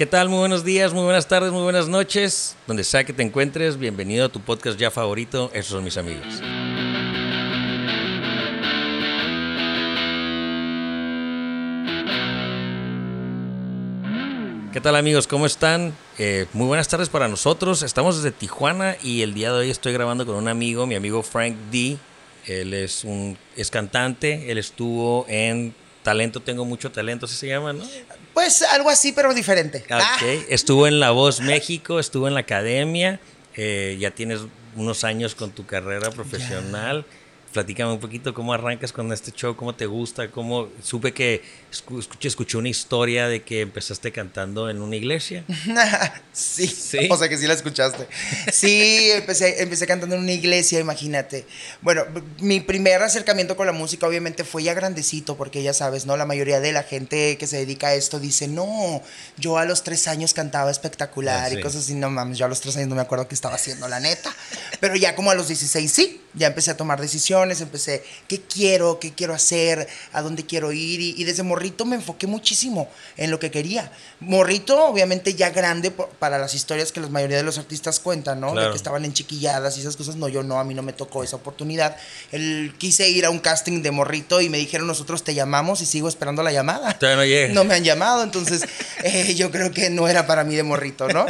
¿Qué tal? Muy buenos días, muy buenas tardes, muy buenas noches. Donde sea que te encuentres, bienvenido a tu podcast ya favorito. Esos son mis amigos. ¿Qué tal amigos? ¿Cómo están? Eh, muy buenas tardes para nosotros. Estamos desde Tijuana y el día de hoy estoy grabando con un amigo, mi amigo Frank D. Él es un es cantante. Él estuvo en Talento Tengo Mucho Talento, así se llama, ¿no? Pues algo así, pero diferente. Ah, ok. Estuvo en La Voz México, estuvo en la academia. Eh, ya tienes unos años con tu carrera profesional. Platícame un poquito cómo arrancas con este show, cómo te gusta, cómo supe que escuché, escuché una historia de que empezaste cantando en una iglesia. sí, sí, o sea que sí la escuchaste. Sí, empecé, empecé cantando en una iglesia, imagínate. Bueno, mi primer acercamiento con la música obviamente fue ya grandecito, porque ya sabes, ¿no? La mayoría de la gente que se dedica a esto dice, no, yo a los tres años cantaba espectacular ah, y cosas así, no mames, yo a los tres años no me acuerdo qué estaba haciendo, la neta. Pero ya como a los 16 sí, ya empecé a tomar decisiones, empecé, ¿qué quiero? ¿Qué quiero hacer? ¿A dónde quiero ir? Y, desde morrito me enfoqué muchísimo en lo que quería. Morrito, obviamente ya grande para las historias que la mayoría de los artistas cuentan, ¿no? De que estaban en chiquilladas y esas cosas. No, yo no, a mí no me tocó esa oportunidad. El, quise ir a un casting de morrito y me dijeron, nosotros te llamamos y sigo esperando la llamada. no No me han llamado, entonces eh, yo creo que no era para mí de morrito, ¿no?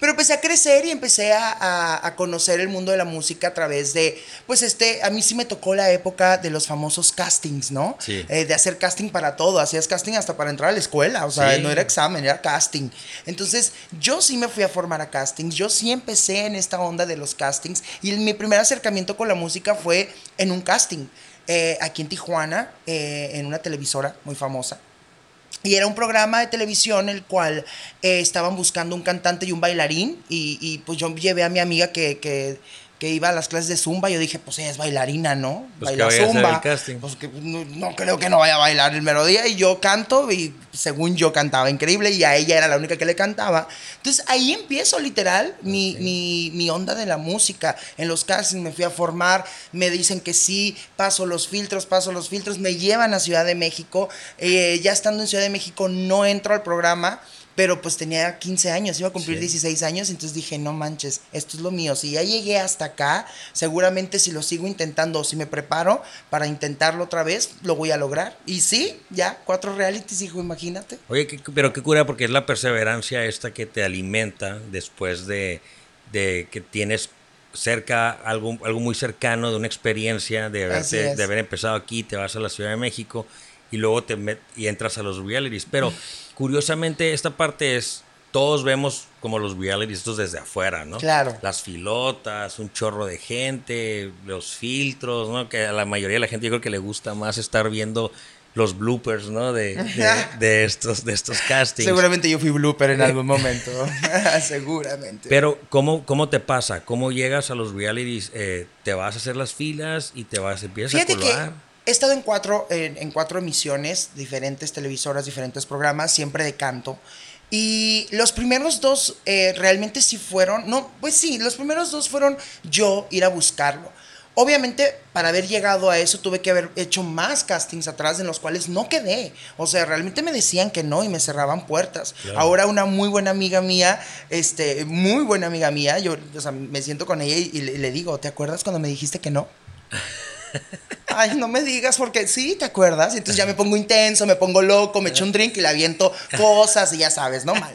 Pero empecé a crecer y empecé a, a, conocer el mundo de la música a través de, pues este, a mí sí me tocó la época de los famosos castings, ¿no? Sí. Eh, de hacer casting para todo, hacías casting hasta para entrar a la escuela, o sea, no era examen, era casting. Entonces, yo sí me fui a formar a castings, yo sí empecé en esta onda de los castings y mi primer acercamiento con la música fue en un casting. Eh, aquí en Tijuana, eh, en una televisora muy famosa. Y era un programa de televisión el cual eh, estaban buscando un cantante y un bailarín. Y, y, pues yo llevé a mi amiga que, que que iba a las clases de zumba, yo dije, pues ella es bailarina, ¿no? Pues Baila zumba. Pues que no, creo que no vaya a bailar el melodía y yo canto y según yo cantaba increíble y a ella era la única que le cantaba. Entonces ahí empiezo literal mi, mi, mi, onda de la música. En los castings me fui a formar, me dicen que sí, paso los filtros, paso los filtros, me llevan a Ciudad de México. Eh, ya estando en Ciudad de México no entro al programa pero pues tenía 15 años, iba a cumplir 16 años, entonces dije, no manches, esto es lo mío. Si ya llegué hasta acá, seguramente si lo sigo intentando o si me preparo para intentarlo otra vez, lo voy a lograr. Y sí, ya, cuatro realities, hijo, imagínate. Oye, pero qué cura, porque es la perseverancia esta que te alimenta después de, que tienes cerca, algo, algo muy cercano de una experiencia, de, de haber empezado aquí, te vas a la Ciudad de México y luego te y entras a los realities. Pero curiosamente esta parte es, todos vemos como los realities estos desde afuera, ¿no? Claro. Las filotas, un chorro de gente, los filtros, ¿no? Que a la mayoría de la gente yo creo que le gusta más estar viendo los bloopers, ¿no? De, de, estos, de estos castings. Seguramente yo fui blooper en algún momento. Seguramente. Pero, ¿cómo, ¿cómo te pasa? ¿Cómo llegas a los realities? Eh, ¿Te vas a hacer las filas y te vas, empiezas a colgar? He estado en cuatro, en, cuatro emisiones, diferentes televisoras, diferentes programas, siempre de canto. Y los primeros dos eh, realmente sí fueron, no, pues sí, los primeros dos fueron yo ir a buscarlo. Obviamente, para haber llegado a eso, tuve que haber hecho más castings atrás en los cuales no quedé. O sea, realmente me decían que no y me cerraban puertas. Ahora una muy buena amiga mía, este, muy buena amiga mía, yo o sea, me siento con ella y, le, le digo, ¿te acuerdas cuando me dijiste que no? Ay, no me digas porque sí, ¿te acuerdas? Y entonces ya me pongo intenso, me pongo loco, me echo un drink y le aviento cosas y ya sabes, ¿no? Mal.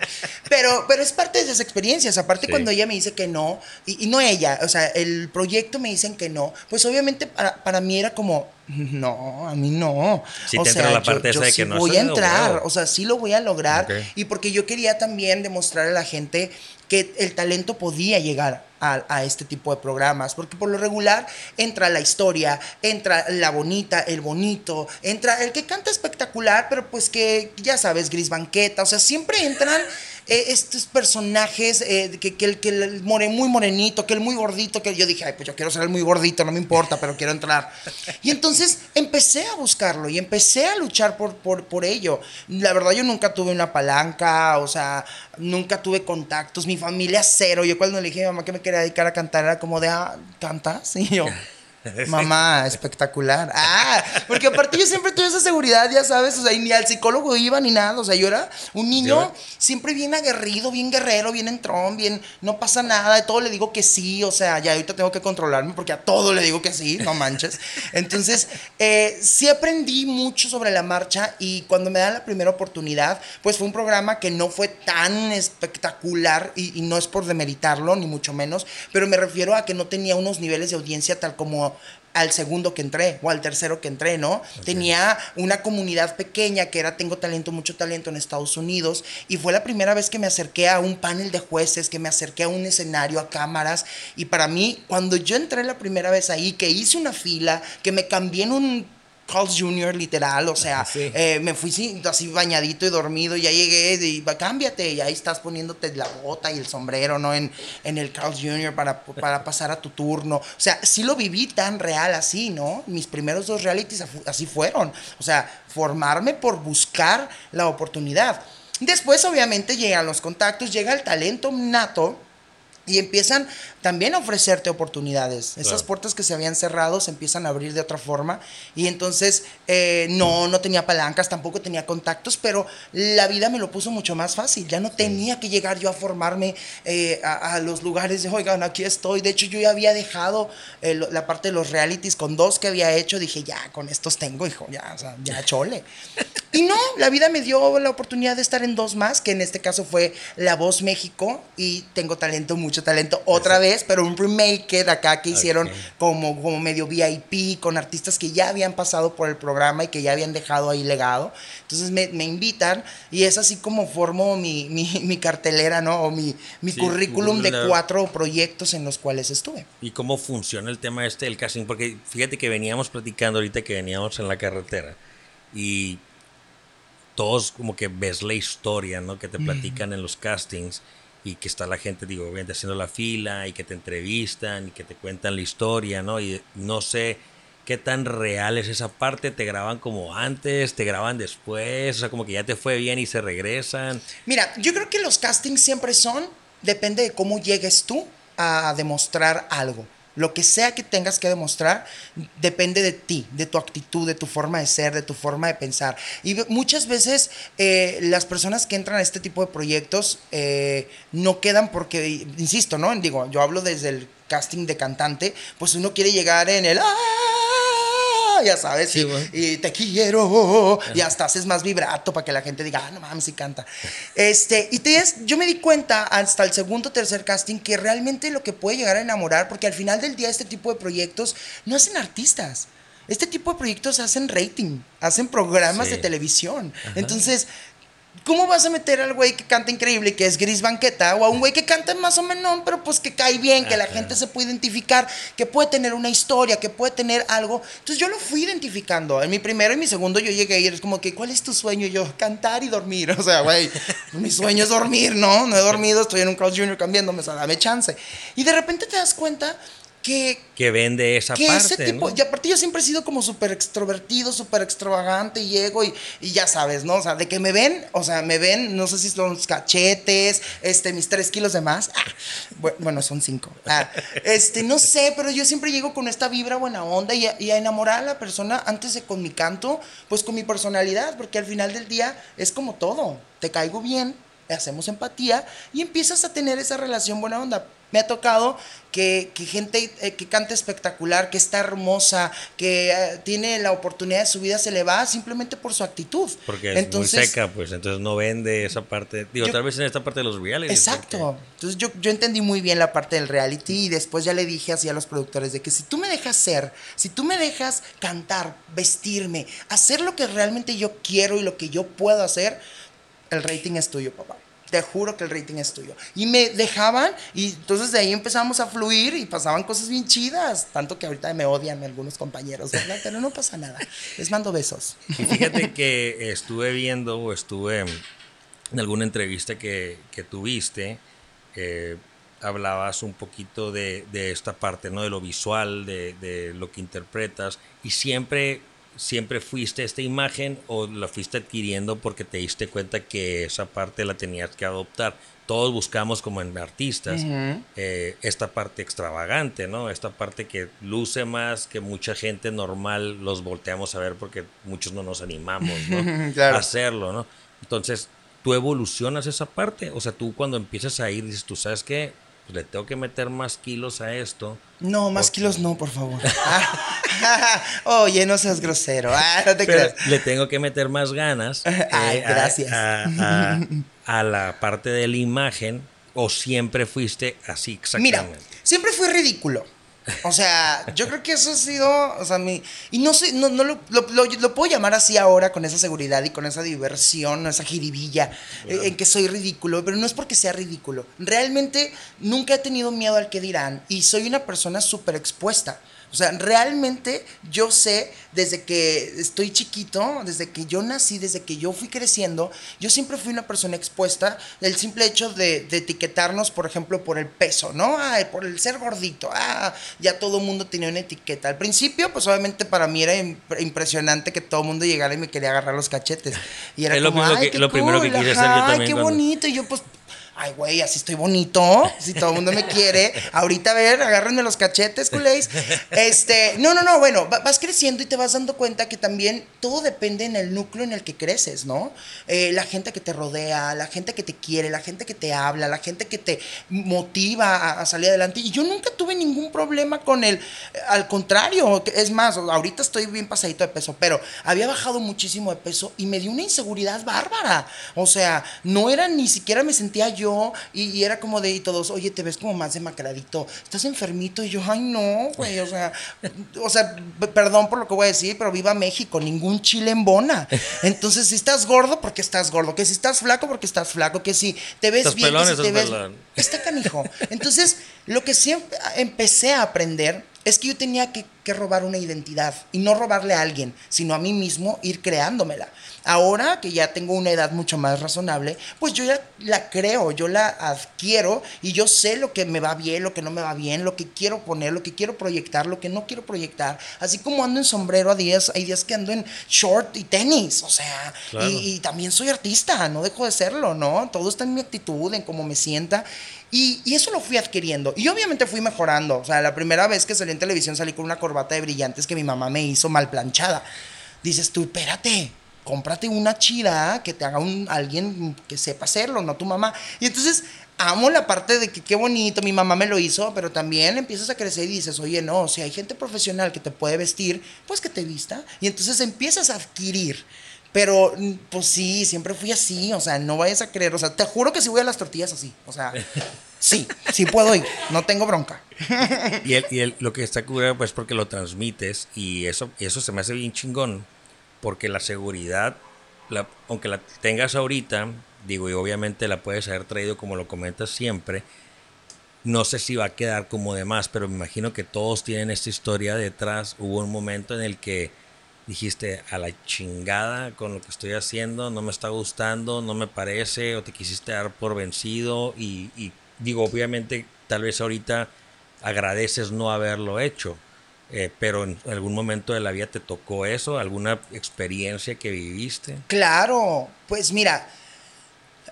Pero, pero es parte de esas experiencias. Aparte, cuando ella me dice que no, y, no ella, o sea, el proyecto me dicen que no, pues obviamente para, para mí era como, no, a mí no. Si o te sea, la parte yo, de que no voy a entrar, o sea, sí lo voy a lograr. Y porque yo quería también demostrar a la gente que el talento podía llegar a, este tipo de programas, porque por lo regular entra la historia, entra la bonita, el bonito, entra el que canta espectacular, pero pues que ya sabes, gris banqueta, o sea, siempre entran eh, estos personajes, eh, que, el, que el more, muy morenito, que el muy gordito, que yo dije, ay, pues yo quiero ser el muy gordito, no me importa, pero quiero entrar. Y entonces empecé a buscarlo y empecé a luchar por, por, por ello. La verdad, yo nunca tuve una palanca, o sea, nunca tuve contactos, mi familia cero. Yo cuando le dije a mi mamá que me quería dedicar a cantar, era como de, ah, ¿cantas? Y yo Mamá, espectacular. Ah, porque aparte yo siempre tuve esa seguridad, ya sabes, o sea, y ni al psicólogo iba ni nada, o sea, yo era un niño siempre bien aguerrido, bien guerrero, bien entrón, bien, no pasa nada, de todo le digo que sí, o sea, ya ahorita tengo que controlarme porque a todo le digo que sí, no manches. Entonces, eh, sí aprendí mucho sobre la marcha y cuando me dan la primera oportunidad, pues fue un programa que no fue tan espectacular y, y no es por demeritarlo, ni mucho menos, pero me refiero a que no tenía unos niveles de audiencia tal como al segundo que entré o al tercero que entré, ¿no? Tenía una comunidad pequeña que era Tengo Talento, mucho talento en Estados Unidos y fue la primera vez que me acerqué a un panel de jueces, que me acerqué a un escenario, a cámaras y para mí, cuando yo entré la primera vez ahí, que hice una fila, que me cambié en un Carl's Jr., literal, o sea, eh, me fui así bañadito y dormido, y ya llegué, y cámbiate, y ahí estás poniéndote la bota y el sombrero, ¿no? En, en el Carl's Jr. Para, para pasar a tu turno. O sea, sí lo viví tan real así, ¿no? Mis primeros dos realities así fueron. O sea, formarme por buscar la oportunidad. Después, obviamente, llegan los contactos, llega el talento nato y empiezan también a ofrecerte oportunidades. Esas puertas que se habían cerrado se empiezan a abrir de otra forma. Y entonces eh, no, no tenía palancas, tampoco tenía contactos, pero la vida me lo puso mucho más fácil. Ya no tenía que llegar yo a formarme eh, a, los lugares de, oigan, aquí estoy. De hecho, yo ya había dejado eh, la parte de los realities con dos que había hecho. Dije, ya, con estos tengo, hijo, ya, o sea, ya chole. y no, la vida me dio la oportunidad de estar en dos más, que en este caso fue La Voz México y Tengo Talento, mucho talento, otra vez pero un remake de acá que hicieron como, como medio VIP con artistas que ya habían pasado por el programa y que ya habían dejado ahí legado. Entonces me, me invitan y es así como formo mi, mi, mi cartelera, ¿no? O mi, mi currículum de cuatro proyectos en los cuales estuve. ¿Y cómo funciona el tema este del casting? Porque fíjate que veníamos platicando ahorita que veníamos en la carretera y todos como que ves la historia, ¿no? Que te platican en los castings y que está la gente, digo, haciendo la fila y que te entrevistan y que te cuentan la historia, ¿no? Y no sé qué tan real es esa parte, te graban como antes, te graban después, o sea, como que ya te fue bien y se regresan. Mira, yo creo que los castings siempre son, depende de cómo llegues tú a demostrar algo. Lo que sea que tengas que demostrar depende de ti, de tu actitud, de tu forma de ser, de tu forma de pensar. Y muchas veces eh, las personas que entran a este tipo de proyectos eh, no quedan porque, insisto, ¿no? Digo, yo hablo desde el casting de cantante, pues uno quiere llegar en el... ¡Ah! Ya sabes, y, te quiero, y hasta haces más vibrato para que la gente diga, ah, no mames, sí canta. Este, y te, yo me di cuenta hasta el segundo o tercer casting que realmente lo que puede llegar a enamorar, porque al final del día este tipo de proyectos no hacen artistas. Este tipo de proyectos hacen rating, hacen programas de televisión. Entonces, ¿Cómo vas a meter al güey que canta increíble, que es Gris Banqueta, o a un güey que canta más o menos, pero pues que cae bien, que la gente se puede identificar, que puede tener una historia, que puede tener algo? Entonces yo lo fui identificando. En mi primero y mi segundo yo llegué y es como que, ¿cuál es tu sueño? Y yo, cantar y dormir. O sea, güey, mi sueño es dormir, ¿no? No he dormido, estoy en un Cross Junior cambiándome, o sea, dame chance. Y de repente te das cuenta que, que vende esa que parte. Ese tipo, Y aparte yo siempre he sido como súper extrovertido, súper extravagante y llego y, y, ya sabes, ¿no? O sea, de que me ven, o sea, me ven, no sé si son los cachetes, este, mis tres kilos de más. Ah, bueno, son cinco. Ah, este, no sé, pero yo siempre llego con esta vibra buena onda y a, y a enamorar a la persona antes de con mi canto, pues con mi personalidad, porque al final del día es como todo. Te caigo bien, hacemos empatía y empiezas a tener esa relación buena onda. Me ha tocado que, gente eh, que canta espectacular, que está hermosa, que eh, tiene la oportunidad de su vida, se le va simplemente por su actitud. Porque es muy seca, pues entonces no vende esa parte. Digo, tal vez en esta parte de los reality. Exacto. Entonces yo, yo entendí muy bien la parte del reality y después ya le dije así a los productores de que si tú me dejas ser, si tú me dejas cantar, vestirme, hacer lo que realmente yo quiero y lo que yo puedo hacer, el rating es tuyo, papá te juro que el rating es tuyo. Y me dejaban y entonces de ahí empezamos a fluir y pasaban cosas bien chidas. Tanto que ahorita me odian algunos compañeros, ¿verdad? Pero no pasa nada. Les mando besos. Y fíjate que estuve viendo o estuve en alguna entrevista que, que tuviste, eh, hablabas un poquito de, de, esta parte, ¿no? De lo visual, de, de lo que interpretas y siempre siempre fuiste esta imagen o la fuiste adquiriendo porque te diste cuenta que esa parte la tenías que adoptar? Todos buscamos como en artistas eh, esta parte extravagante, ¿no? Esta parte que luce más, que mucha gente normal los volteamos a ver porque muchos no nos animamos ¿no? a hacerlo, ¿no? Entonces, tú evolucionas esa parte. O sea, tú cuando empiezas a ir, dices, tú sabes que pues le tengo que meter más kilos a esto. No, más kilos no, por favor. Oye, no seas grosero. Ah, no te Le tengo que meter más ganas. Ay, eh, gracias. A, la parte de la imagen. O siempre fuiste así exactamente. Mira, siempre fui ridículo. O sea, yo creo que eso ha sido, o sea, mi, y no sé, no, no lo, lo, puedo llamar así ahora con esa seguridad y con esa diversión, esa jiribilla, eh, en que soy ridículo, pero no es porque sea ridículo. Realmente nunca he tenido miedo al que dirán y soy una persona súper expuesta. O sea, realmente yo sé desde que estoy chiquito, desde que yo nací, desde que yo fui creciendo, yo siempre fui una persona expuesta del simple hecho de, etiquetarnos, por ejemplo, por el peso, ¿no? Ay, por el ser gordito. Ah, ya todo el mundo tenía una etiqueta. Al principio, pues obviamente para mí era impresionante que todo el mundo llegara y me quería agarrar los cachetes. Y era como, lo, ay, qué lo primero que quise hacer yo también. Ay, qué bonito. Y yo, pues, ay, güey, así estoy bonito, si todo el mundo me quiere, ahorita a ver, agárrenme los cachetes, culéis. Este, no, no, no, bueno, vas creciendo y te vas dando cuenta que también todo depende en el núcleo en el que creces, ¿no? Eh, la gente que te rodea, la gente que te quiere, la gente que te habla, la gente que te motiva a, salir adelante. Y yo nunca tuve ningún problema con él, al contrario, es más, ahorita estoy bien pasadito de peso, pero había bajado muchísimo de peso y me dio una inseguridad bárbara. O sea, no era ni siquiera me sentía yo y, era como de y todos, oye, te ves como más demacradito, estás enfermito y yo, ay no, güey, o sea, o sea, perdón por lo que voy a decir, pero viva México, ningún chile en bona. Entonces, si estás gordo, porque estás gordo, que si estás flaco, porque estás flaco, que si te ves bien, que si te ves... Está canijo. Entonces, lo que siempre empecé a aprender es que yo tenía que, que, robar una identidad y no robarle a alguien, sino a mí mismo ir creándomela. Ahora que ya tengo una edad mucho más razonable, pues yo ya la creo, yo la adquiero y yo sé lo que me va bien, lo que no me va bien, lo que quiero poner, lo que quiero proyectar, lo que no quiero proyectar. Así como ando en sombrero a días, hay días que ando en short y tenis, o sea, y, y también soy artista, no dejo de serlo, ¿no? Todo está en mi actitud, en cómo me sienta. Y, y, eso lo fui adquiriendo. Y obviamente fui mejorando. O sea, la primera vez que salí en televisión salí con una corbata de brillantes que mi mamá me hizo mal planchada. Dices tú, espérate, cómprate una chida que te haga un, alguien que sepa hacerlo, no tu mamá. Y entonces amo la parte de que qué bonito, mi mamá me lo hizo, pero también empiezas a crecer y dices, oye, no, si hay gente profesional que te puede vestir, pues que te vista. Y entonces empiezas a adquirir. Pero, pues sí, siempre fui así, o sea, no vayas a creer, o sea, te juro que si voy a las tortillas así, o sea, sí, sí puedo ir, no tengo bronca. y, el, y lo que está curado, pues porque lo transmites y eso, eso se me hace bien chingón, porque la seguridad, aunque la tengas ahorita, digo, y obviamente la puedes haber traído como lo comentas siempre, no sé si va a quedar como demás, pero me imagino que todos tienen esta historia detrás. Hubo un momento en el que dijiste a la chingada con lo que estoy haciendo, no me está gustando, no me parece, o te quisiste dar por vencido y, y digo, obviamente tal vez ahorita agradeces no haberlo hecho, eh, pero en algún momento de la vida te tocó eso, alguna experiencia que viviste. Claro, pues mira,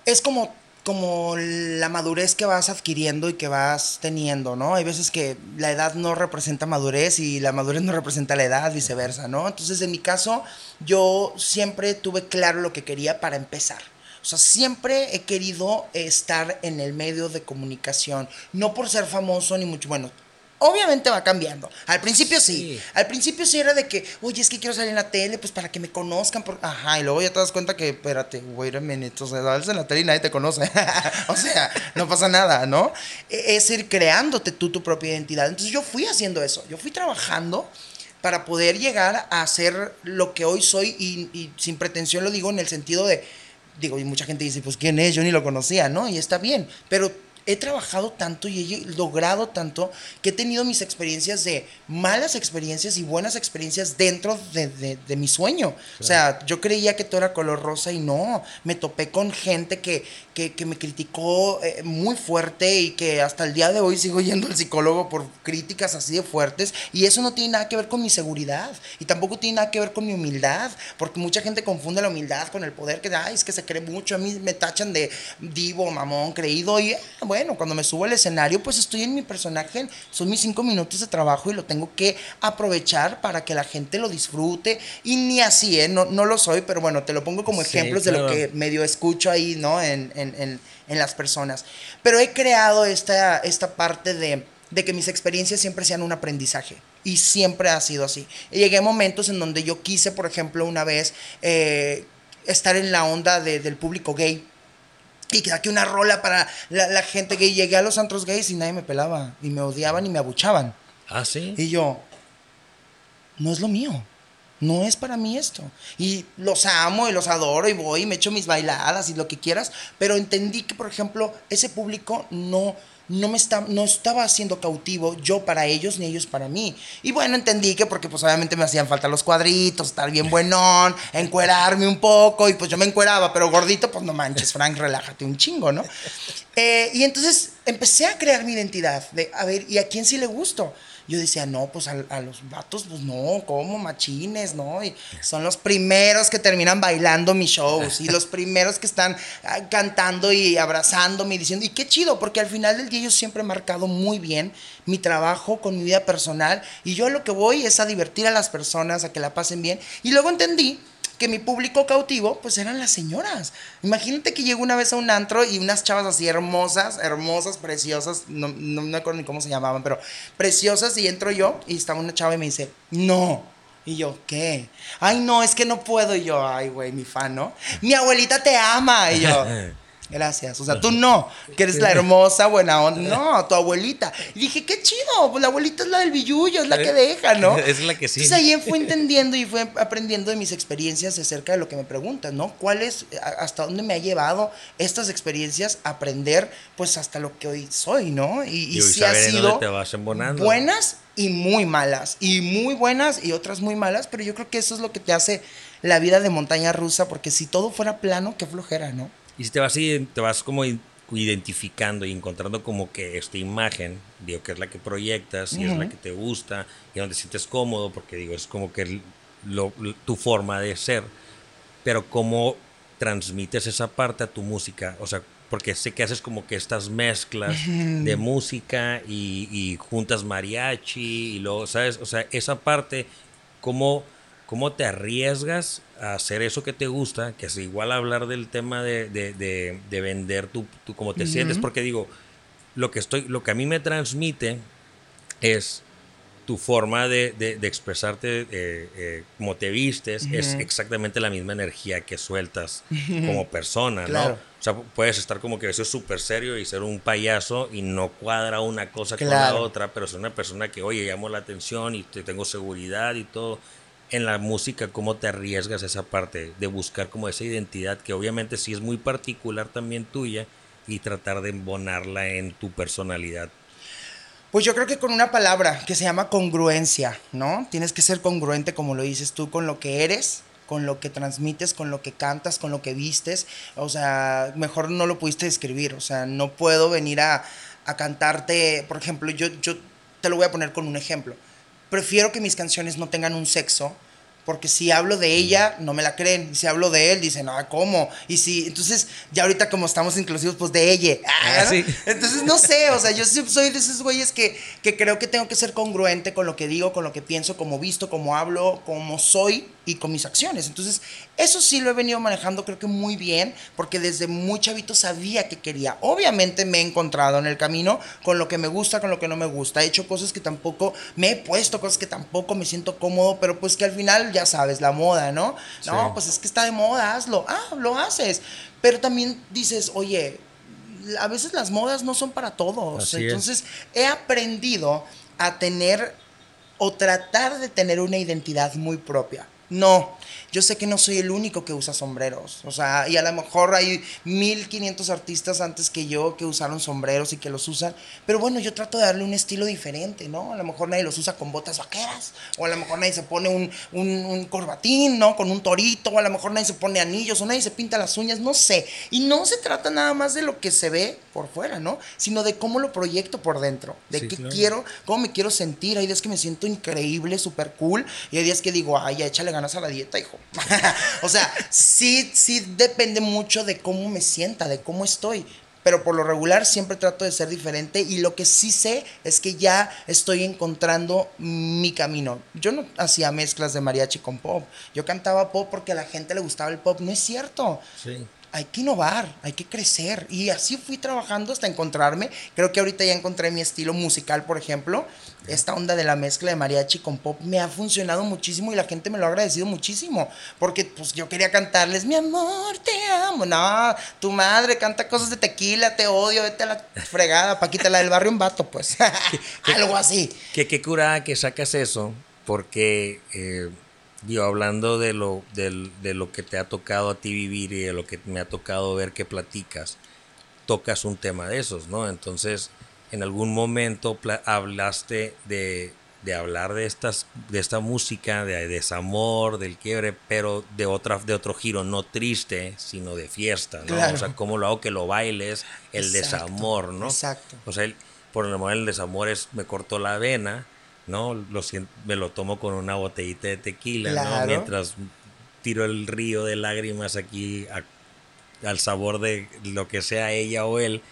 es como, como la madurez que vas adquiriendo y que vas teniendo, ¿no? Hay veces que la edad no representa madurez y la madurez no representa la edad, viceversa, ¿no? Entonces, en mi caso, yo siempre tuve claro lo que quería para empezar. O sea, siempre he querido estar en el medio de comunicación, no por ser famoso ni mucho, bueno, obviamente va cambiando. Al principio sí. Al principio sí era de que, oye, es que quiero salir en la tele, pues para que me conozcan. Por... Ajá, y luego ya te das cuenta que, espérate, wait a minute, o sea, sales en la tele y nadie te conoce. o sea, no pasa nada, ¿no? E, es ir creándote tú tu propia identidad. Entonces yo fui haciendo eso. Yo fui trabajando para poder llegar a ser lo que hoy soy y, y sin pretensión lo digo en el sentido de, digo, y mucha gente dice, pues, ¿quién es? Yo ni lo conocía, ¿no? Y está bien, pero he trabajado tanto y he logrado tanto que he tenido mis experiencias de malas experiencias y buenas experiencias dentro de, mi sueño. O sea, yo creía que todo era color rosa y no, me topé con gente que, que, me criticó eh, muy fuerte y que hasta el día de hoy sigo yendo al psicólogo por críticas así de fuertes y eso no tiene nada que ver con mi seguridad y tampoco tiene nada que ver con mi humildad, porque mucha gente confunde la humildad con el poder que, ay, es que se cree mucho, a mí me tachan de divo, mamón, creído y... Ah, bueno, cuando me subo al escenario, pues estoy en mi personaje, son mis cinco minutos de trabajo y lo tengo que aprovechar para que la gente lo disfrute. Y ni así, ¿eh? no, no lo soy, pero bueno, te lo pongo como ejemplos de lo que medio escucho ahí, ¿no? En, en, en, las personas. Pero he creado esta, esta parte de, de que mis experiencias siempre sean un aprendizaje. Y siempre ha sido así. llegué a momentos en donde yo quise, por ejemplo, una vez eh, estar en la onda del público gay y que saqué una rola para la, gente gay. Llegué a los antros gays y nadie me pelaba. Y me odiaban y me abuchaban. Ah, sí. Y yo, no es lo mío. No es para mí esto. Y los amo y los adoro y voy y me echo mis bailadas y lo que quieras. Pero entendí que, por ejemplo, ese público no no me está, no estaba siendo cautivo yo para ellos ni ellos para mí. Y bueno, entendí que porque pues obviamente me hacían falta los cuadritos, estar bien buenón, encuerarme un poco y pues yo me encueraba, pero gordito pues no manches, Frank, relájate un chingo, ¿no? Eh, y entonces empecé a crear mi identidad de, a ver, ¿y a quién sí le gusto? Yo decía, no, pues a, los vatos, pues no, como machines, ¿no? Y son los primeros que terminan bailando mis shows y los primeros que están ah, cantando y abrazándome y diciendo, y qué chido, porque al final del día yo siempre he marcado muy bien mi trabajo con mi vida personal y yo lo que voy es a divertir a las personas, a que la pasen bien. Y luego entendí que mi público cautivo, pues eran las señoras. Imagínate que llego una vez a un antro y unas chavas así hermosas, hermosas, preciosas, no, no, me acuerdo ni cómo se llamaban, pero preciosas, y entro yo y estaba una chava y me dice, no. Y yo, ¿qué? Ay, no, es que no puedo. Y yo, ay, güey, mi fan, ¿no? Mi abuelita te ama. Y yo, Gracias. O sea, tú no, que eres la hermosa, buena onda. No, tu abuelita. Y dije, qué chido, pues la abuelita es la del billuyo, es la que deja, ¿no? Es la que sí. Entonces ahí fui entendiendo y fui aprendiendo de mis experiencias acerca de lo que me preguntan, ¿no? ¿Cuál es, hasta dónde me ha llevado estas experiencias a aprender, pues hasta lo que hoy soy, ¿no? Y, y, si ha sido buenas y muy malas, y muy buenas y otras muy malas, pero yo creo que eso es lo que te hace la vida de montaña rusa, porque si todo fuera plano, qué flojera, ¿no? Y si te vas, te vas como identificando y encontrando como que esta imagen, digo, que es la que proyectas y es la que te gusta y donde sientes cómodo, porque digo, es como que tu forma de ser, pero cómo transmites esa parte a tu música, o sea, porque sé que haces como que estas mezclas de música y, y juntas mariachi y luego, ¿sabes? O sea, esa parte, cómo cómo te arriesgas a hacer eso que te gusta, que es igual hablar del tema de, de, vender tu, tu cómo te sientes, porque digo, lo que, estoy, lo que a mí me transmite es tu forma de, expresarte eh, eh, como te vistes, es exactamente la misma energía que sueltas como persona, ¿no? O sea, puedes estar como que eso es súper serio y ser un payaso y no cuadra una cosa con la otra, pero ser una persona que, oye, llamo la atención y te tengo seguridad y todo en la música, cómo te arriesgas esa parte de buscar como esa identidad que obviamente sí es muy particular también tuya y tratar de embonarla en tu personalidad. Pues yo creo que con una palabra que se llama congruencia, ¿no? Tienes que ser congruente como lo dices tú con lo que eres, con lo que transmites, con lo que cantas, con lo que vistes. O sea, mejor no lo pudiste describir. O sea, no puedo venir a, a cantarte, por ejemplo, yo, yo te lo voy a poner con un ejemplo prefiero que mis canciones no tengan un sexo. Porque si hablo de ella, no me la creen. Y si hablo de él, dicen, ah, ¿cómo? Y si, entonces, ya ahorita como estamos inclusivos, pues de ella. Ah, ah Entonces, no sé, o sea, yo soy de esos güeyes que, que creo que tengo que ser congruente con lo que digo, con lo que pienso, como visto, como hablo, como soy y con mis acciones. Entonces, eso sí lo he venido manejando creo que muy bien, porque desde muy chavito sabía que quería. Obviamente me he encontrado en el camino con lo que me gusta, con lo que no me gusta. He hecho cosas que tampoco, me he puesto cosas que tampoco me siento cómodo, pero pues que al final, ya sabes, la moda, ¿no? No, pues es que está de moda, hazlo. Ah, lo haces. Pero también dices, oye, a veces las modas no son para todos. Entonces, he aprendido a tener o tratar de tener una identidad muy propia No, yo sé que no soy el único que usa sombreros. O sea, y a lo mejor hay 1500 artistas antes que yo que usaron sombreros y que los usan. Pero bueno, yo trato de darle un estilo diferente, ¿no? A lo mejor nadie los usa con botas vaqueras. O a lo mejor nadie se pone un, un, corbatín, ¿no? Con un torito. O a lo mejor nadie se pone anillos. O nadie se pinta las uñas. No sé. Y no se trata nada más de lo que se ve por fuera, ¿no? Sino de cómo lo proyecto por dentro. De qué quiero, cómo me quiero sentir. Hay días que me siento increíble, súper cool. Y hay días que digo, ay, ya échale ganas a la dieta, hijo. o sea, sí, sí depende mucho de cómo me sienta, de cómo estoy. Pero por lo regular siempre trato de ser diferente y lo que sí sé es que ya estoy encontrando mi camino. Yo no hacía mezclas de mariachi con pop. Yo cantaba pop porque a la gente le gustaba el pop. No es cierto. Sí hay que innovar, hay que crecer. Y así fui trabajando hasta encontrarme. Creo que ahorita ya encontré mi estilo musical, por ejemplo. Esta onda de la mezcla de mariachi con pop me ha funcionado muchísimo y la gente me lo ha agradecido muchísimo. Porque pues yo quería cantarles, mi amor, te amo. No, tu madre canta cosas de tequila, te odio, vete a la fregada, Paquita, la del barrio un vato, pues. Algo así. Que qué cura que sacas eso, porque... Eh, Digo, hablando de lo, de, lo que te ha tocado a ti vivir y de lo que me ha tocado ver que platicas, tocas un tema de esos, ¿no? Entonces, en algún momento hablaste de, de, hablar de, estas, de esta música, de, desamor, del quiebre, pero de, otra, de otro giro, no triste, sino de fiesta, ¿no? O sea, cómo lo hago que lo bailes, el desamor, ¿no? Exacto. O sea, por el momento el desamor es, me cortó la vena, ¿no? Lo me lo tomo con una botellita de tequila, ¿no? Mientras tiro el río de lágrimas aquí al sabor de lo que sea ella o él.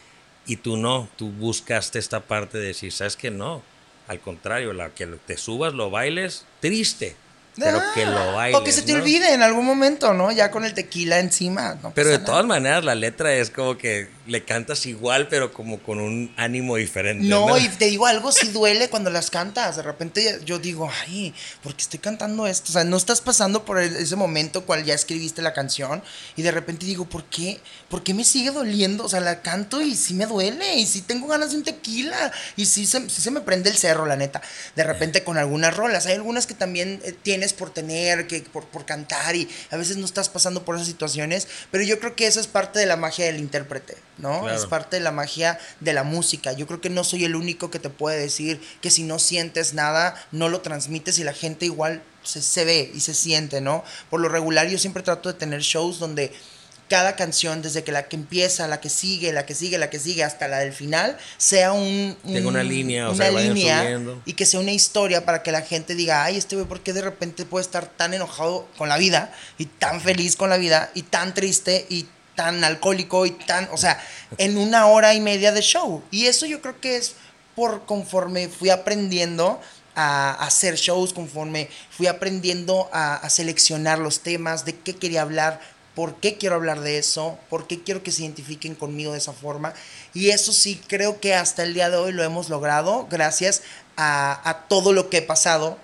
Y tú no, tú buscaste esta parte de decir, ¿sabes que No, al contrario, la que te subas, lo bailes, triste pero que lo ah, bailes. O que se te olvide en algún momento, ¿no? Ya con el tequila encima. pero de todas maneras, la letra es como que le cantas igual, pero como con un ánimo diferente. No, y te digo algo, si duele cuando las cantas. De repente yo digo, ay, ¿por qué estoy cantando esto? O sea, no estás pasando por ese momento cual ya escribiste la canción. Y de repente digo, ¿por qué? ¿Por qué me sigue doliendo? O sea, la canto y sí me duele. Y sí tengo ganas de un tequila. Y sí se, se me prende el cerro, la neta. De repente con algunas rolas. Hay algunas que también eh, tienen por tener, que por, por cantar y a veces no estás pasando por esas situaciones, pero yo creo que eso es parte de la magia del intérprete, ¿no? Es parte de la magia de la música. Yo creo que no soy el único que te puede decir que si no sientes nada, no lo transmites y la gente igual se, se ve y se siente, ¿no? Por lo regular yo siempre trato de tener shows donde cada canción, desde que la que empieza, la que sigue, la que sigue, la que sigue, hasta la del final, sea un... Tengo una línea, o sea, línea y que sea una historia para que la gente diga, ay, este güey, ¿por qué de repente puede estar tan enojado con la vida y tan feliz con la vida y tan triste y tan alcohólico y tan, o sea, en una hora y media de show? Y eso yo creo que es por conforme fui aprendiendo a hacer shows, conforme fui aprendiendo a, a seleccionar los temas, de qué quería hablar, por qué quiero hablar de eso, por qué quiero que se identifiquen conmigo de esa forma. Y eso sí, creo que hasta el día de hoy lo hemos logrado gracias a, todo lo que he pasado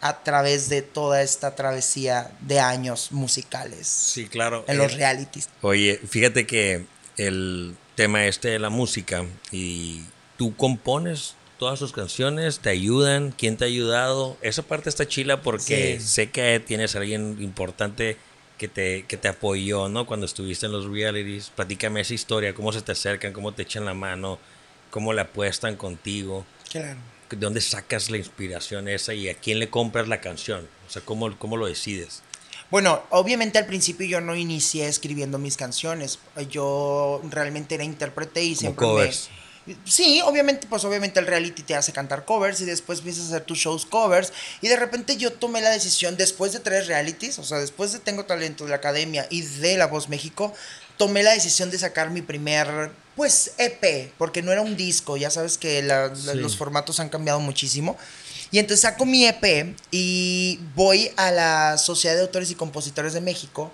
a través de toda esta travesía de años musicales. Sí, claro. En los realities. Oye, fíjate que el tema este de la música y tú compones todas sus canciones, te ayudan, quién te ha ayudado. Esa parte está chila porque sé que tienes a alguien importante que te, que te apoyó, ¿no? Cuando estuviste en los realities. Platícame esa historia, cómo se te acercan, cómo te echan la mano, cómo le apuestan contigo. Claro. ¿De dónde sacas la inspiración esa y a quién le compras la canción? O sea, ¿cómo, cómo lo decides? Bueno, obviamente al principio yo no inicié escribiendo mis canciones. Yo realmente era intérprete y siempre covers. Sí, obviamente, pues obviamente el reality te hace cantar covers y después empiezas a hacer tus shows covers. Y de repente yo tomé la decisión, después de tres realities, o sea, después de Tengo Talento de la Academia y de La Voz México, tomé la decisión de sacar mi primer, pues, EP, porque no era un disco, ya sabes que los formatos han cambiado muchísimo. Y entonces saco mi EP y voy a la Sociedad de Autores y Compositores de México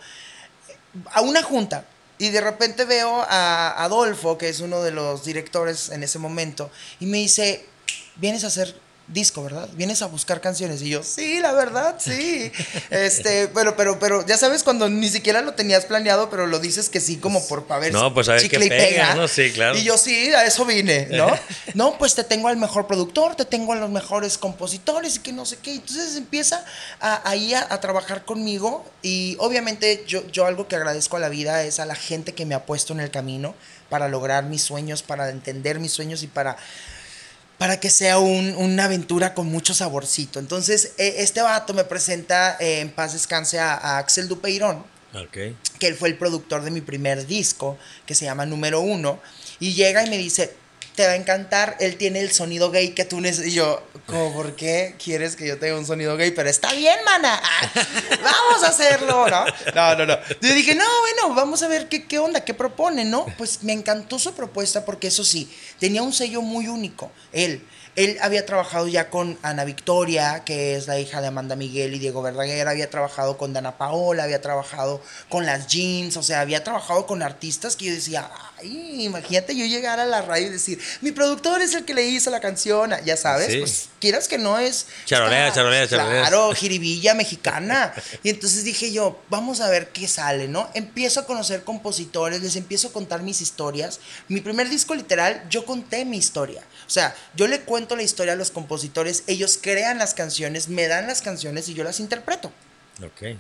a una junta y de repente veo a Adolfo, que es uno de los directores en ese momento, y me dice, vienes a hacer disco, ¿verdad? Vienes a buscar canciones. Y yo, sí, la verdad, sí. este, pero, pero, pero, ya sabes, cuando ni siquiera lo tenías planeado, pero lo dices que sí, como por para ver no, pues a ver chicle qué pega, ¿no? Sí, claro. Y yo, sí, a eso vine, ¿no? no, pues te tengo al mejor productor, te tengo a los mejores compositores y que no sé qué. Entonces empieza a, ahí a, a, trabajar conmigo. Y obviamente yo, yo algo que agradezco a la vida es a la gente que me ha puesto en el camino para lograr mis sueños, para entender mis sueños y para para que sea una aventura con mucho saborcito. Entonces, e, este vato me presenta eh, en paz descanse a, Axel Dupeirón, que él fue el productor de mi primer disco, que se llama Número Uno, y llega y me dice, te va a encantar, él tiene el sonido gay que tú necesitas. Y yo, ¿cómo, ¿por qué quieres que yo tenga un sonido gay? Pero está bien, mana, vamos a hacerlo, ¿no? No, no, no. Yo dije, no, bueno, vamos a ver qué, qué onda, qué propone, ¿no? Pues me encantó su propuesta porque eso sí, tenía un sello muy único, él. Él había trabajado ya con Ana Victoria, que es la hija de Amanda Miguel y Diego Verdaguer, había trabajado con Dana Paola, había trabajado con las Jeans, o sea, había trabajado con artistas que yo decía, ay, imagínate yo llegar a la radio y decir, mi productor es el que le hizo la canción, ya sabes, pues quieras que no es... Charolea, charolea, charolea. Claro, jiribilla mexicana. Y entonces dije yo, vamos a ver qué sale, ¿no? Empiezo a conocer compositores, les empiezo a contar mis historias. Mi primer disco literal, yo conté mi historia. O sea, yo le cuento la historia a los compositores, ellos crean las canciones, me dan las canciones y yo las interpreto. Ok.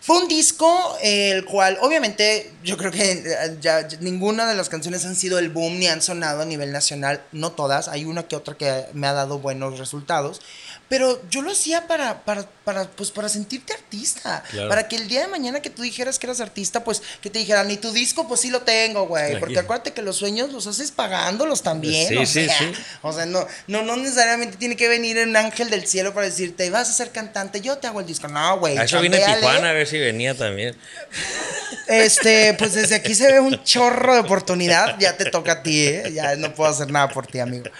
Fue un disco el cual, obviamente, yo creo que eh, ya, ninguna de las canciones han sido el boom ni han sonado a nivel nacional, no todas, hay una que otra que me ha dado buenos resultados, pero yo lo hacía para, para, para, pues, para sentirte artista. Para que el día de mañana que tú dijeras que eras artista, pues que te dijeran, y tu disco, pues sí lo tengo, güey. Porque acuérdate que los sueños los haces pagándolos también. Sí, o sí, sea, sí. O sea, no, no, no necesariamente tiene que venir un ángel del cielo para decirte, vas a ser cantante, yo te hago el disco. No, güey. A eso viene Tijuana a ver si venía también. Este, pues desde aquí se ve un chorro de oportunidad. Ya te toca a ti, ¿eh? Ya no puedo hacer nada por ti, amigo.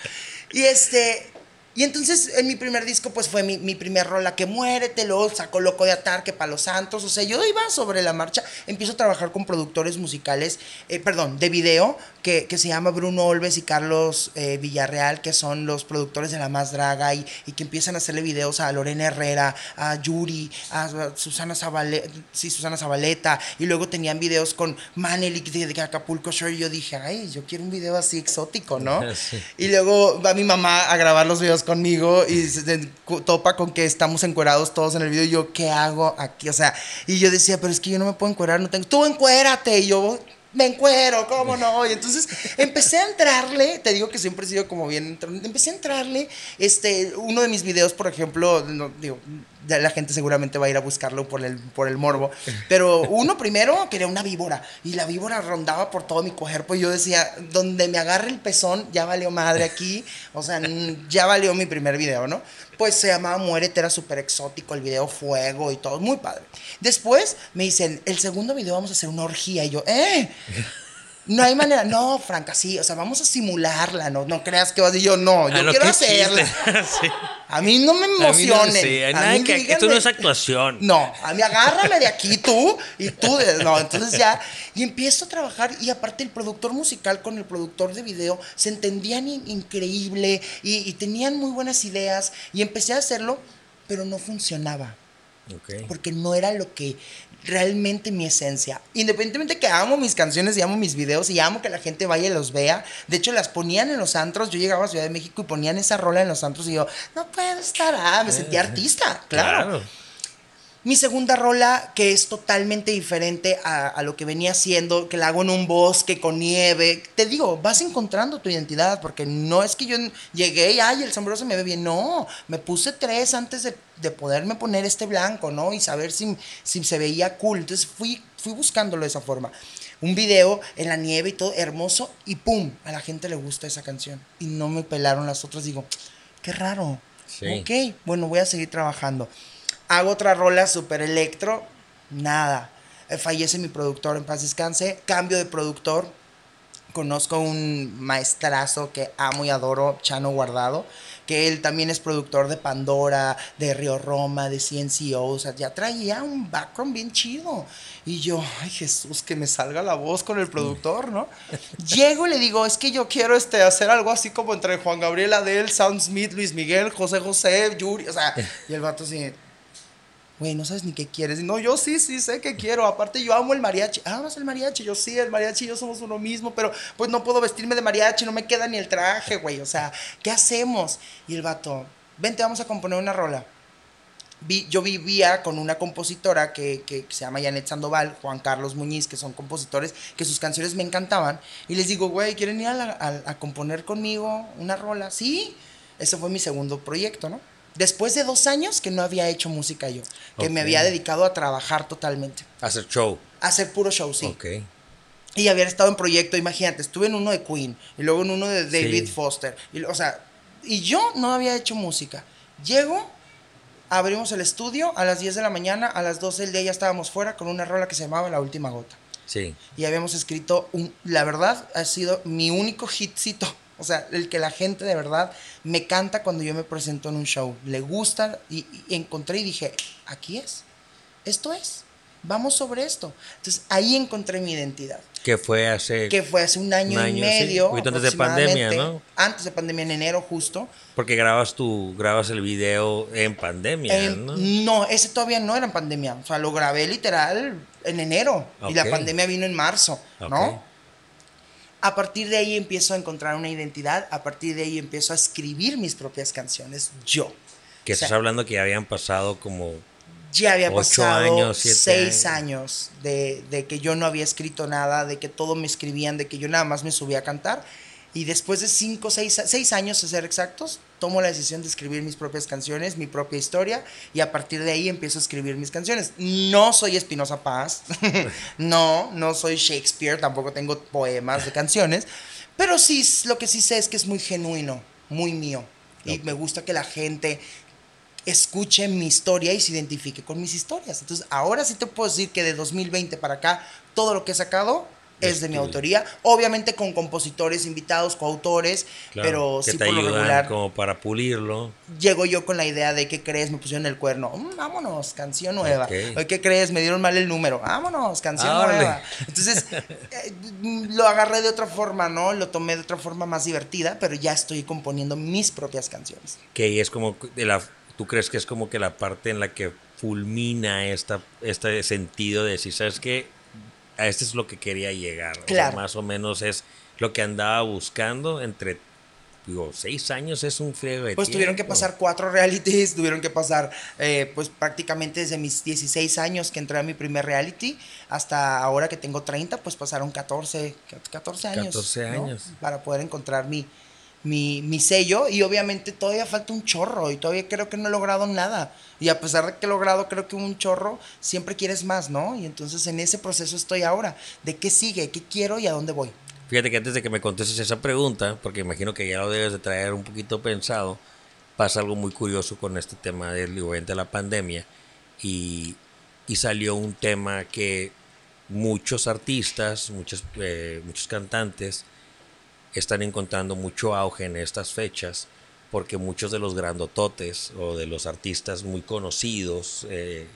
Y este, y entonces en mi primer disco pues fue mi, mi primer rola que muérete, luego sacó Loco de Atar, que para los santos, o sea, yo iba sobre la marcha, empiezo a trabajar con productores musicales, eh, perdón, de video, que, que, se llama Bruno Olves y Carlos eh, Villarreal, que son los productores de La Más Draga y, y, que empiezan a hacerle videos a Lorena Herrera, a Yuri, a Susana Zabaleta, sí, Susana Zabaleta, y luego tenían videos con Manelik de, Acapulco Shore, y yo dije, ay, yo quiero un video así exótico, ¿no? Y luego va mi mamá a grabar los videos conmigo y se topa con que estamos encuerados todos en el video. Y yo, ¿qué hago aquí? O sea, y yo decía, pero es que yo no me puedo encuerar, no tengo. Tú encuérate. Y yo, me encuero, ¿cómo no? Y entonces empecé a entrarle, te digo que siempre he sido como bien, empecé a entrarle, este, uno de mis videos, por ejemplo, digo, la gente seguramente va a ir a buscarlo por el, por el morbo. Pero uno primero quería una víbora y la víbora rondaba por todo mi cuerpo y yo decía, donde me agarre el pezón, ya valió madre aquí. O sea, ya valió mi primer video, ¿no? Pues se llamaba Muérete, era súper exótico, el video fuego y todo, muy padre. Después me dicen, el segundo video vamos a hacer una orgía y yo, ¿eh? No hay manera, no, Franca, sí, o sea, vamos a simularla, no, no creas que vas y yo, no, yo ah, quiero hacerla. A mí no me emociones. esto no es actuación. No, a mí agárrame de aquí tú y tú, no, entonces ya, y empiezo a trabajar y aparte el productor musical con el productor de video se entendían increíble y, y tenían muy buenas ideas y empecé a hacerlo, pero no funcionaba. Porque no era lo que realmente mi esencia. Independientemente que amo mis canciones y amo mis videos y amo que la gente vaya y los vea. De hecho, las ponían en los antros. Yo llegaba a Ciudad de México y ponían esa rola en los antros y yo, no puedo estar. Ah, me sentía artista, claro. Mi segunda rola, que es totalmente diferente a, lo que venía haciendo, que la hago en un bosque con nieve. Te digo, vas encontrando tu identidad, porque no es que yo llegué y, ay, el sombrero se me ve bien. No, me puse tres antes de, de poderme poner este blanco, ¿no? Y saber si, si se veía cool. Entonces fui, fui buscándolo de esa forma. Un video en la nieve y todo, hermoso, y ¡pum! A la gente le gusta esa canción. Y no me pelaron las otras. Digo, qué raro. Ok, bueno, voy a seguir trabajando. Hago otra rola super electro, nada. Eh, fallece mi productor en paz descanse, cambio de productor. Conozco un maestrazo que amo y adoro, Chano Guardado, que él también es productor de Pandora, de Río Roma, de CNCO, o sea, ya traía un background bien chido. Y yo, ay Jesús, que me salga la voz con el productor, ¿no? Llego y le digo, es que yo quiero este, hacer algo así como entre Juan Gabriel, Adele, Sound Smith, Luis Miguel, José José, Yuri, o sea, y el vato así, güey, no sabes ni qué quieres. No, yo sí, sí sé que quiero. Aparte, yo amo el mariachi. Ah, ¿Amas el mariachi? Yo sí, el mariachi y yo somos uno mismo, pero pues no puedo vestirme de mariachi, no me queda ni el traje, güey. O sea, ¿qué hacemos? Y el vato, vente, vamos a componer una rola. Vi, yo vivía con una compositora que, que, se llama Janet Sandoval, Juan Carlos Muñiz, que son compositores, que sus canciones me encantaban. Y les digo, güey, ¿quieren ir a, a componer conmigo una rola? Sí, ese fue mi segundo proyecto, ¿no? Después de dos años que no había hecho música yo, que me había dedicado a trabajar totalmente. A hacer show. A hacer puro show, sí. Ok. Y había estado en proyecto, imagínate, estuve en uno de Queen y luego en uno de David Foster. Y, o sea, y yo no había hecho música. Llego, abrimos el estudio a las 10 de la mañana, a las 12 del día ya estábamos fuera con una rola que se llamaba La Última Gota. Sí. Y habíamos escrito, un, la verdad, ha sido mi único hitcito o sea, el que la gente de verdad me canta cuando yo me presento en un show. Le gusta y, encontré y dije, aquí es. Esto es. Vamos sobre esto. Entonces ahí encontré mi identidad. Que fue hace. Que fue hace un año, y medio. antes de pandemia, ¿no? Antes de pandemia, en enero justo. Porque grabas tu, grabas el video en pandemia, ¿no? No, ese todavía no era en pandemia. O sea, lo grabé literal en enero. Y la pandemia vino en marzo, ¿no? A partir de ahí empiezo a encontrar una identidad, a partir de ahí empiezo a escribir mis propias canciones yo. Que estás hablando que ya habían pasado como... Ya había pasado años, seis años, de, de, que yo no había escrito nada, de que todo me escribían, de que yo nada más me subía a cantar. Y después de cinco, seis, seis años, a ser exactos, tomo la decisión de escribir mis propias canciones, mi propia historia, y a partir de ahí empiezo a escribir mis canciones. No soy Espinosa Paz, no, no soy Shakespeare, tampoco tengo poemas de canciones, pero sí, lo que sí sé es que es muy genuino, muy mío. Y me gusta que la gente escuche mi historia y se identifique con mis historias. Entonces, ahora sí te puedo decir que de 2020 para acá, todo lo que he sacado es de mi autoría, obviamente con compositores invitados, coautores, pero que sí te por lo regular. Como para pulirlo. Llego yo con la idea de qué crees, me pusieron el cuerno, mm, vámonos, canción nueva. ¿qué crees? Me dieron mal el número, vámonos, canción nueva. Entonces, eh, lo agarré de otra forma, ¿no? Lo tomé de otra forma más divertida, pero ya estoy componiendo mis propias canciones. Que es como de la, ¿tú crees que es como que la parte en la que fulmina esta, este sentido de si sabes que a este es lo que quería llegar. más o menos es lo que andaba buscando entre digo, seis años es un friego de Pues tuvieron que pasar cuatro realities, tuvieron que pasar, eh, pues prácticamente desde mis 16 años que entré a mi primer reality hasta ahora que tengo 30, pues pasaron 14, 14 años. 14 años. Para poder encontrar mi, mi, mi, sello y obviamente todavía falta un chorro y todavía creo que no he logrado nada. Y a pesar de que he logrado creo que un chorro, siempre quieres más, ¿no? Y entonces en ese proceso estoy ahora, de qué sigue, qué quiero y a dónde voy. Fíjate que antes de que me contestes esa pregunta, porque imagino que ya lo debes de traer un poquito pensado, pasa algo muy curioso con este tema del de la pandemia y, y, salió un tema que muchos artistas, muchos, eh, muchos cantantes, están encontrando mucho auge en estas fechas porque muchos de los grandototes o de los artistas muy conocidos eh,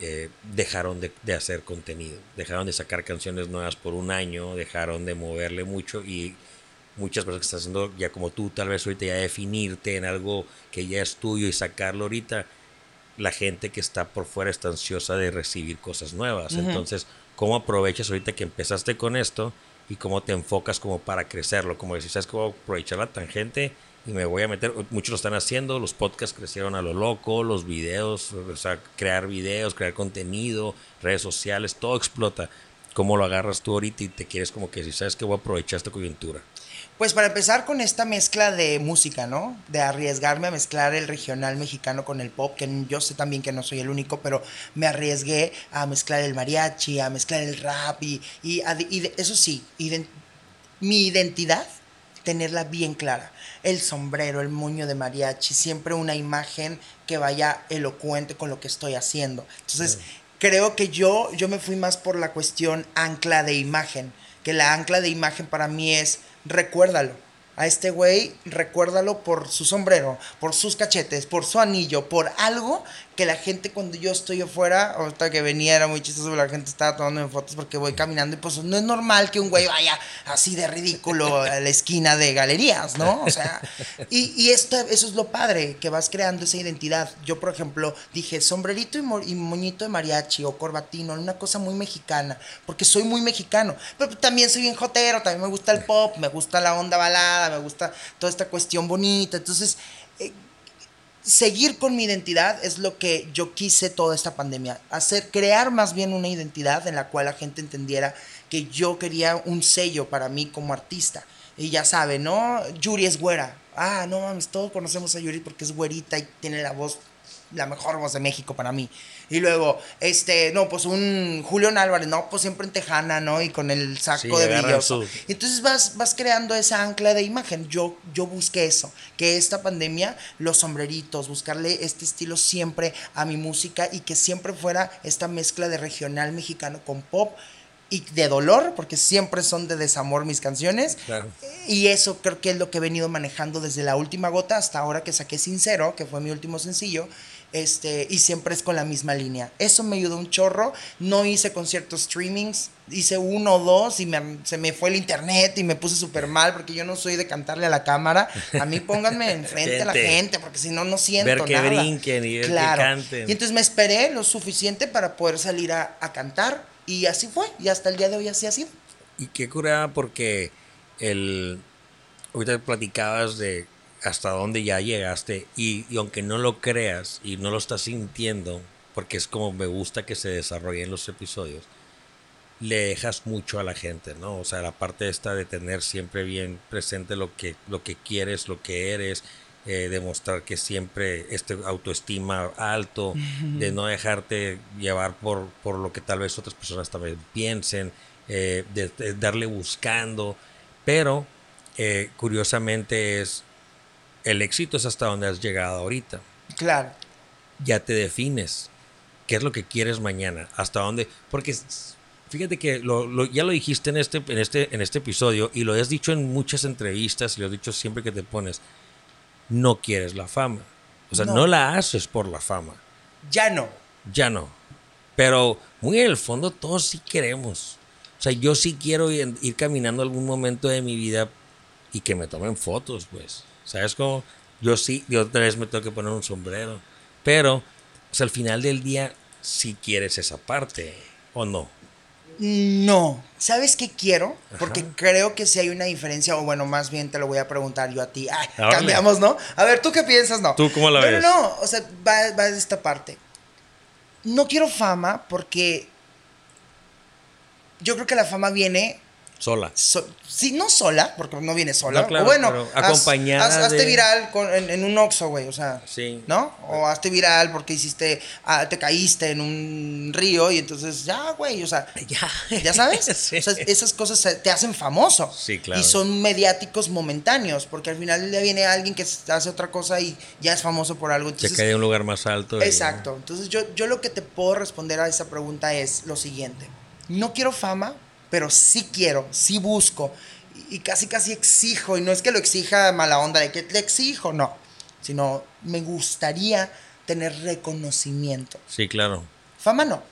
eh, dejaron de, hacer contenido, dejaron de sacar canciones nuevas por un año, dejaron de moverle mucho y muchas personas que están haciendo ya como tú, tal vez ahorita ya definirte en algo que ya es tuyo y sacarlo ahorita, la gente que está por fuera está ansiosa de recibir cosas nuevas. Entonces, ¿cómo aprovechas ahorita que empezaste con esto? Y cómo te enfocas como para crecerlo, como decir, sabes que voy a aprovechar la tangente y me voy a meter, muchos lo están haciendo, los podcasts crecieron a lo loco, los videos, o sea, crear videos, crear contenido, redes sociales, todo explota. ¿Cómo lo agarras tú ahorita y te quieres como que si sabes que voy a aprovechar esta coyuntura? Pues para empezar con esta mezcla de música, ¿no? De arriesgarme a mezclar el regional mexicano con el pop, que yo sé también que no soy el único, pero me arriesgué a mezclar el mariachi, a mezclar el rap y, y, eso sí, mi identidad, tenerla bien clara. El sombrero, el moño de mariachi, siempre una imagen que vaya elocuente con lo que estoy haciendo. Entonces, creo que yo, yo me fui más por la cuestión ancla de imagen, que la ancla de imagen para mí es recuérdalo. a este güey, recuérdalo por su sombrero, por sus cachetes, por su anillo, por algo que la gente cuando yo estoy afuera, ahorita que venía era muy chistoso, la gente estaba tomando fotos porque voy caminando y pues no es normal que un güey vaya así de ridículo a la esquina de galerías, ¿no? O sea, y, y esto, eso es lo padre, que vas creando esa identidad. Yo, por ejemplo, dije sombrerito y, moñito de mariachi o corbatino, una cosa muy mexicana, porque soy muy mexicano, pero también soy bien jotero, también me gusta el pop, me gusta la onda balada, me gusta toda esta cuestión bonita, entonces... Eh, seguir con mi identidad es lo que yo quise toda esta pandemia. Hacer, crear más bien una identidad en la cual la gente entendiera que yo quería un sello para mí como artista. Y ya sabe, ¿no? Yuri es güera. Ah, no mames, todos conocemos a Yuri porque es güerita y tiene la voz la mejor voz de México para mí. Y luego, este, no, pues un Julián Álvarez, no, pues siempre en Tejana, ¿no? Y con el saco de brillo. Entonces vas, vas creando esa ancla de imagen. Yo, yo busqué eso, que esta pandemia, los sombreritos, buscarle este estilo siempre a mi música y que siempre fuera esta mezcla de regional mexicano con pop y de dolor, porque siempre son de desamor mis canciones. Y eso creo que es lo que he venido manejando desde la última gota hasta ahora que saqué Sincero, que fue mi último sencillo este, y siempre es con la misma línea. Eso me ayudó un chorro. No hice conciertos streamings, hice uno o dos y se me fue el internet y me puse súper mal porque yo no soy de cantarle a la cámara. A mí pónganme enfrente a la gente porque si no, no siento ver que brinquen y ver que canten. Y entonces me esperé lo suficiente para poder salir a, a, cantar y así fue. Y hasta el día de hoy así ha sido. Y qué curada porque el... Ahorita platicabas de hasta dónde ya llegaste y, aunque no lo creas y no lo estás sintiendo, porque es como me gusta que se desarrollen los episodios, le dejas mucho a la gente, ¿no? O sea, la parte esta de tener siempre bien presente lo que, lo que quieres, lo que eres, eh, demostrar que siempre este autoestima alto, de no dejarte llevar por, por lo que tal vez otras personas también piensen, eh, de, darle buscando, pero eh, curiosamente es el éxito es hasta donde has llegado ahorita. Claro. Ya te defines. ¿Qué es lo que quieres mañana? ¿Hasta dónde? Porque fíjate que ya lo dijiste en este, en, este, en este episodio y lo has dicho en muchas entrevistas y lo has dicho siempre que te pones. No quieres la fama. O sea, no, la haces por la fama. Ya no. Ya no. Pero muy en el fondo todos sí queremos. O sea, yo sí quiero ir caminando algún momento de mi vida y que me tomen fotos, pues. ¿Sabes cómo? Yo sí, yo otra vez me tengo que poner un sombrero. Pero, pues, al final del día, si quieres esa parte, ¿o no? No. ¿Sabes qué quiero? Porque creo que si hay una diferencia, o bueno, más bien te lo voy a preguntar yo a ti. Ay, cambiamos, ¿no? A ver, ¿tú qué piensas? No. ¿Tú cómo la ves? No, no, o sea, va, va de esta parte. No quiero fama porque yo creo que la fama viene Sola. sí, no sola, porque no viene sola. o bueno, acompañada. hazte viral en, un Oxxo, güey, o sea. Sí. ¿No? O hazte viral porque hiciste, ah, te caíste en un río y entonces, ya, güey, o sea. Ya. ¿Ya sabes? O sea, esas cosas te hacen famoso. Sí, claro. Y son mediáticos momentáneos, porque al final día viene alguien que hace otra cosa y ya es famoso por algo. Entonces, Se cae en un lugar más alto. Exacto. Entonces, yo, yo lo que te puedo responder a esa pregunta es lo siguiente. No quiero fama pero sí quiero, sí busco y casi casi exijo, y no es que lo exija mala onda de que le exijo, no, sino me gustaría tener reconocimiento. Sí, claro. Fama no,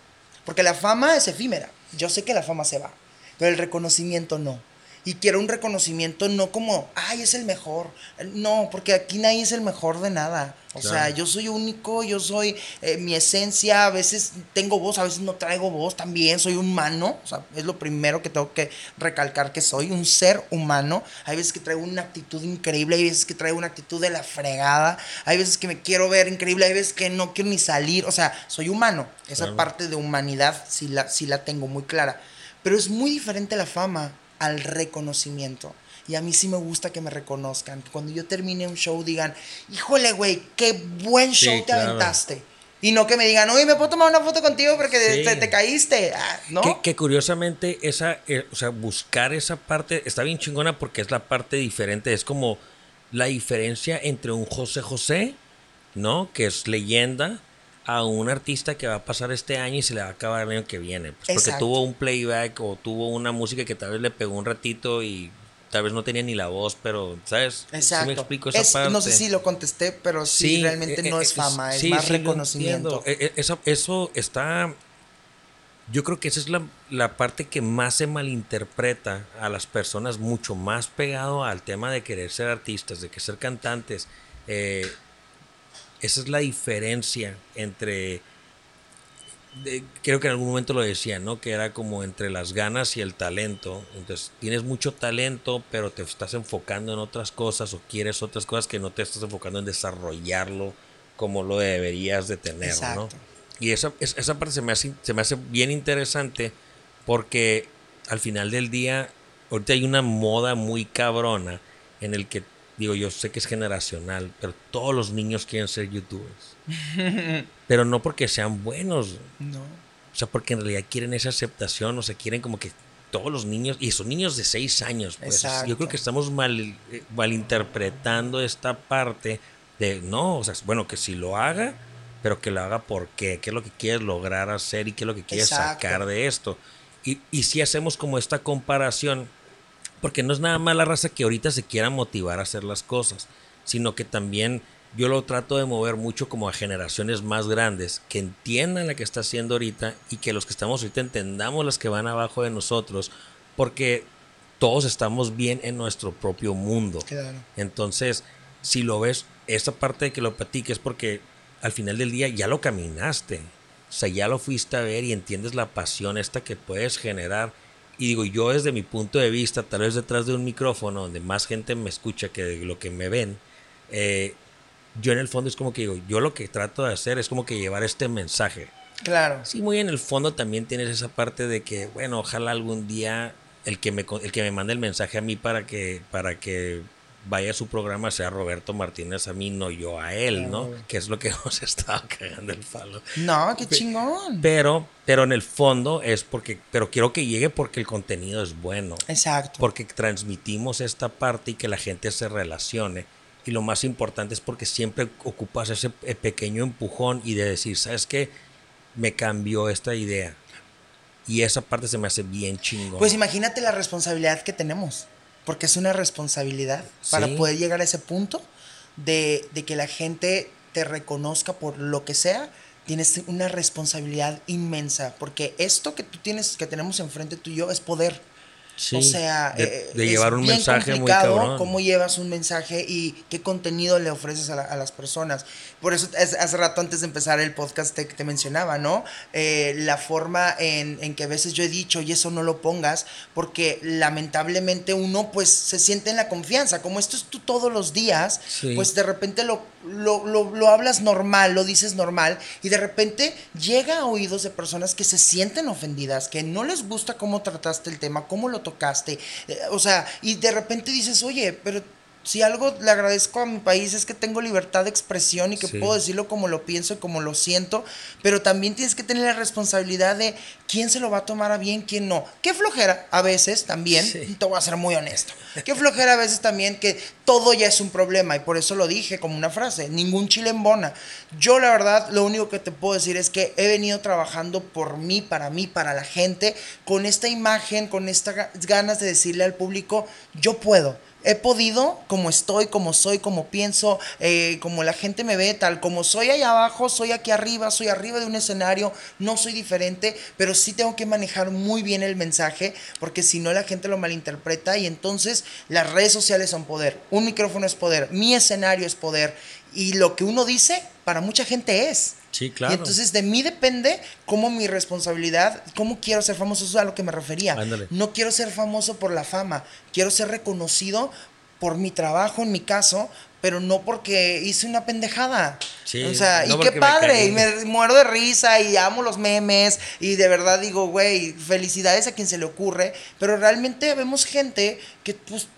porque la fama es efímera, yo sé que la fama se va, pero el reconocimiento no y quiero un reconocimiento no como, ay, es el mejor. No, porque aquí nadie es el mejor de nada. O sea, yo soy único, yo soy eh, mi esencia, a veces tengo voz, a veces no traigo voz también, soy humano, o sea, es lo primero que tengo que recalcar que soy, un ser humano. Hay veces que traigo una actitud increíble, hay veces que traigo una actitud de la fregada, hay veces que me quiero ver increíble, hay veces que no quiero ni salir, o sea, soy humano. Esa parte de humanidad sí la, sí la tengo muy clara. Pero es muy diferente la fama al reconocimiento. Y a mí sí me gusta que me reconozcan. Que cuando yo termine un show digan, híjole, güey, qué buen show te aventaste. Y no que me digan, oye, ¿me puedo tomar una foto contigo porque te, caíste? Ah, ¿no? Que, curiosamente, esa, eh, o sea, buscar esa parte está bien chingona porque es la parte diferente. Es como la diferencia entre un José José, ¿no? Que es leyenda, a un artista que va a pasar este año y se le va a acabar el año que viene. Pues porque tuvo un playback o tuvo una música que tal vez le pegó un ratito y tal vez no tenía ni la voz, pero, ¿sabes? Exacto. me explico esa parte? No sé si lo contesté, pero sí, realmente eh, no es fama, es más reconocimiento. Eso, eso está yo creo que esa es la, parte que más se malinterpreta a las personas, mucho más pegado al tema de querer ser artistas, de que ser cantantes. Eh, esa es la diferencia entre, creo que en algún momento lo decía, ¿no? Que era como entre las ganas y el talento. Entonces, tienes mucho talento, pero te estás enfocando en otras cosas o quieres otras cosas que no te estás enfocando en desarrollarlo como lo deberías de tener, ¿no? Y esa, esa parte se me, hace, se me hace bien interesante porque al final del día, ahorita hay una moda muy cabrona en el que, digo, yo sé que es generacional, pero todos los niños quieren ser youtubers. pero no porque sean buenos. No. O sea, porque en realidad quieren esa aceptación, o sea, quieren como que todos los niños, y son niños de seis años, pues yo creo que estamos mal, eh, malinterpretando esta parte de, no, o sea, bueno, que si lo haga, pero que lo haga por qué, qué es lo que quieres lograr hacer y qué es lo que quieres sacar de esto. Y, y si hacemos como esta comparación, porque no es nada más la raza que ahorita se quiera motivar a hacer las cosas, sino que también yo lo trato de mover mucho como a generaciones más grandes, que entiendan la que está haciendo ahorita y que los que estamos ahorita entendamos las que van abajo de nosotros, porque todos estamos bien en nuestro propio mundo. Entonces, si lo ves, esa parte de que lo platiques, porque al final del día ya lo caminaste. O sea, ya lo fuiste a ver y entiendes la pasión esta que puedes generar. Y digo, yo desde mi punto de vista, tal vez detrás de un micrófono donde más gente me escucha que lo que me ven, eh, yo en el fondo es como que digo, yo lo que trato de hacer es como que llevar este mensaje. Claro. Sí, muy en el fondo también tienes esa parte de que, bueno, ojalá algún día el que me, el que me mande el mensaje a mí para que, para que vaya a su programa sea Roberto Martínez a mí, no yo a él, ¿no? Que es lo que hemos estado cagando el falo. No, qué chingón. Pero, pero en el fondo es porque, pero quiero que llegue porque el contenido es bueno. Exacto. Porque transmitimos esta parte y que la gente se relacione. Y lo más importante es porque siempre ocupas ese pequeño empujón y de decir, ¿sabes qué? Me cambió esta idea. Y esa parte se me hace bien chingón. Pues imagínate la responsabilidad que tenemos porque es una responsabilidad para poder llegar a ese punto de, de, que la gente te reconozca por lo que sea. Tienes una responsabilidad inmensa, porque esto que tú tienes, que tenemos enfrente tú y yo, es poder o sea, de, eh, llevar un mensaje muy cabrón. cómo llevas un mensaje y qué contenido le ofreces a, las personas. Por eso hace rato antes de empezar el podcast te, te mencionaba, ¿no? Eh, la forma en, en, que a veces yo he dicho y eso no lo pongas porque lamentablemente uno pues se siente en la confianza. Como esto es tú todos los días, pues de repente lo, lo, lo, lo hablas normal, lo dices normal y de repente llega a oídos de personas que se sienten ofendidas, que no les gusta cómo trataste el tema, cómo lo tocaste. Eh, o sea, y de repente dices, oye, pero si algo le agradezco a mi país es que tengo libertad de expresión y que puedo decirlo como lo pienso y como lo siento, pero también tienes que tener la responsabilidad de quién se lo va a tomar a bien, quién no. Qué flojera a veces también, te voy a ser muy honesto, qué flojera a veces también que todo ya es un problema y por eso lo dije como una frase, ningún chile en bona. Yo la verdad lo único que te puedo decir es que he venido trabajando por mí, para mí, para la gente, con esta imagen, con estas ganas de decirle al público, yo puedo he podido, como estoy, como soy, como pienso, eh, como la gente me ve, tal como soy allá abajo, soy aquí arriba, soy arriba de un escenario, no soy diferente, pero sí tengo que manejar muy bien el mensaje, porque si no la gente lo malinterpreta y entonces las redes sociales son poder, un micrófono es poder, mi escenario es poder, y lo que uno dice para mucha gente es. Sí, claro. Y entonces de mí depende cómo mi responsabilidad, cómo quiero ser famoso, eso es a lo que me refería. No quiero ser famoso por la fama, quiero ser reconocido por mi trabajo en mi caso, pero no porque hice una pendejada. Sí, o sea, y qué padre, y me muero de risa y amo los memes y de verdad digo, güey, felicidades a quien se le ocurre, pero realmente vemos gente que pues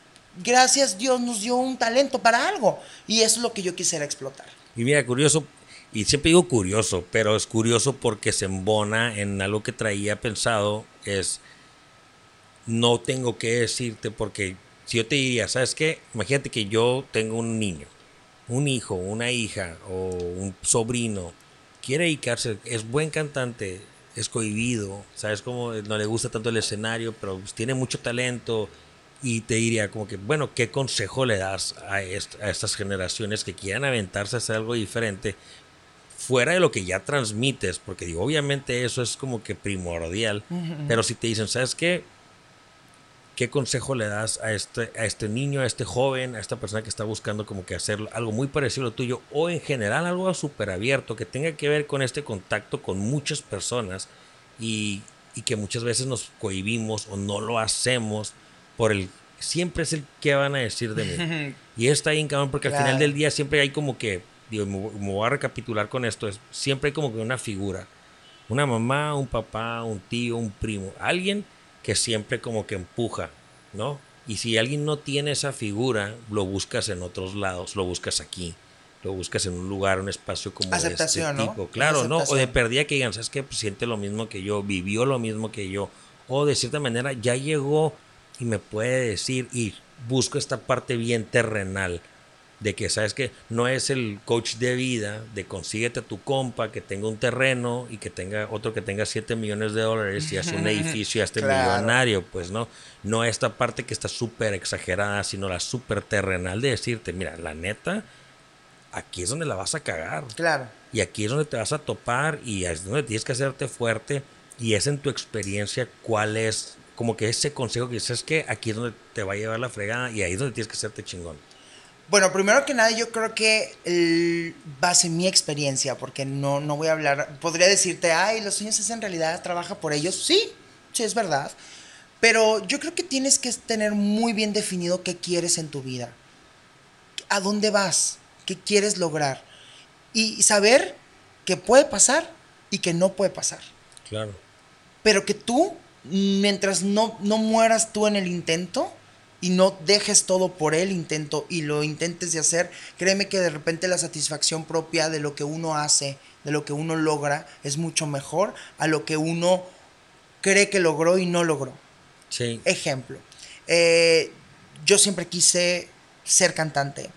gracias Dios nos dio un talento para algo y eso es lo que yo quisiera explotar. Y mira, curioso, y siempre digo curioso, pero es curioso porque se embona en algo que traía pensado, es, no tengo que decirte porque si yo te diría, ¿sabes qué? Imagínate que yo tengo un niño, un hijo, una hija o un sobrino, quiere dedicarse, es buen cantante, es cohibido, ¿sabes cómo? No le gusta tanto el escenario, pero tiene mucho talento Y te diría como que, bueno, ¿qué consejo le das a, estas generaciones que quieran aventarse a hacer algo diferente? Fuera de lo que ya transmites, porque digo, obviamente eso es como que primordial, pero si te dicen, ¿sabes qué? ¿Qué consejo le das a este, a este niño, a este joven, a esta persona que está buscando como que hacer algo muy parecido a lo tuyo o en general algo súper abierto que tenga que ver con este contacto con muchas personas y, y que muchas veces nos cohibimos o no lo hacemos por el siempre es el que van a decir de mí. y está ahí, cabrón, porque al final del día siempre hay como que, digo, me, voy a recapitular con esto, es, siempre hay como que una figura, una mamá, un papá, un tío, un primo, alguien que siempre como que empuja, ¿no? Y si alguien no tiene esa figura, lo buscas en otros lados, lo buscas aquí, lo buscas en un lugar, un espacio como de este tipo. Claro, ¿no? O de perdida que digan, ¿sabes qué? Pues siente lo mismo que yo, vivió lo mismo que yo, o de cierta manera ya llegó y me puede decir, y busco esta parte bien terrenal de que sabes que no es el coach de vida de consíguete a tu compa que tenga un terreno y que tenga otro que tenga 7 millones de dólares y hace un edificio y este millonario, pues no, no esta parte que está súper exagerada, sino la súper terrenal de decirte, mira, la neta, aquí es donde la vas a cagar. Claro. Y aquí es donde te vas a topar y es donde tienes que hacerte fuerte y es en tu experiencia cuál es como que ese consejo que dices que aquí es donde te va a llevar la fregada y ahí es donde tienes que hacerte chingón. Bueno, primero que nada, yo creo que el, base mi experiencia, porque no, no voy a hablar, podría decirte, ay, los sueños es en realidad, trabaja por ellos. Sí, sí, es verdad. Pero yo creo que tienes que tener muy bien definido qué quieres en tu vida. ¿A dónde vas? ¿Qué quieres lograr? Y saber qué puede pasar y que no puede pasar. Claro. Pero que tú, mientras no, no mueras tú en el intento, y no dejes todo por el intento y lo intentes de hacer, créeme que de repente la satisfacción propia de lo que uno hace, de lo que uno logra, es mucho mejor a lo que uno cree que logró y no logró. Sí. Ejemplo, eh, yo siempre quise ser cantante,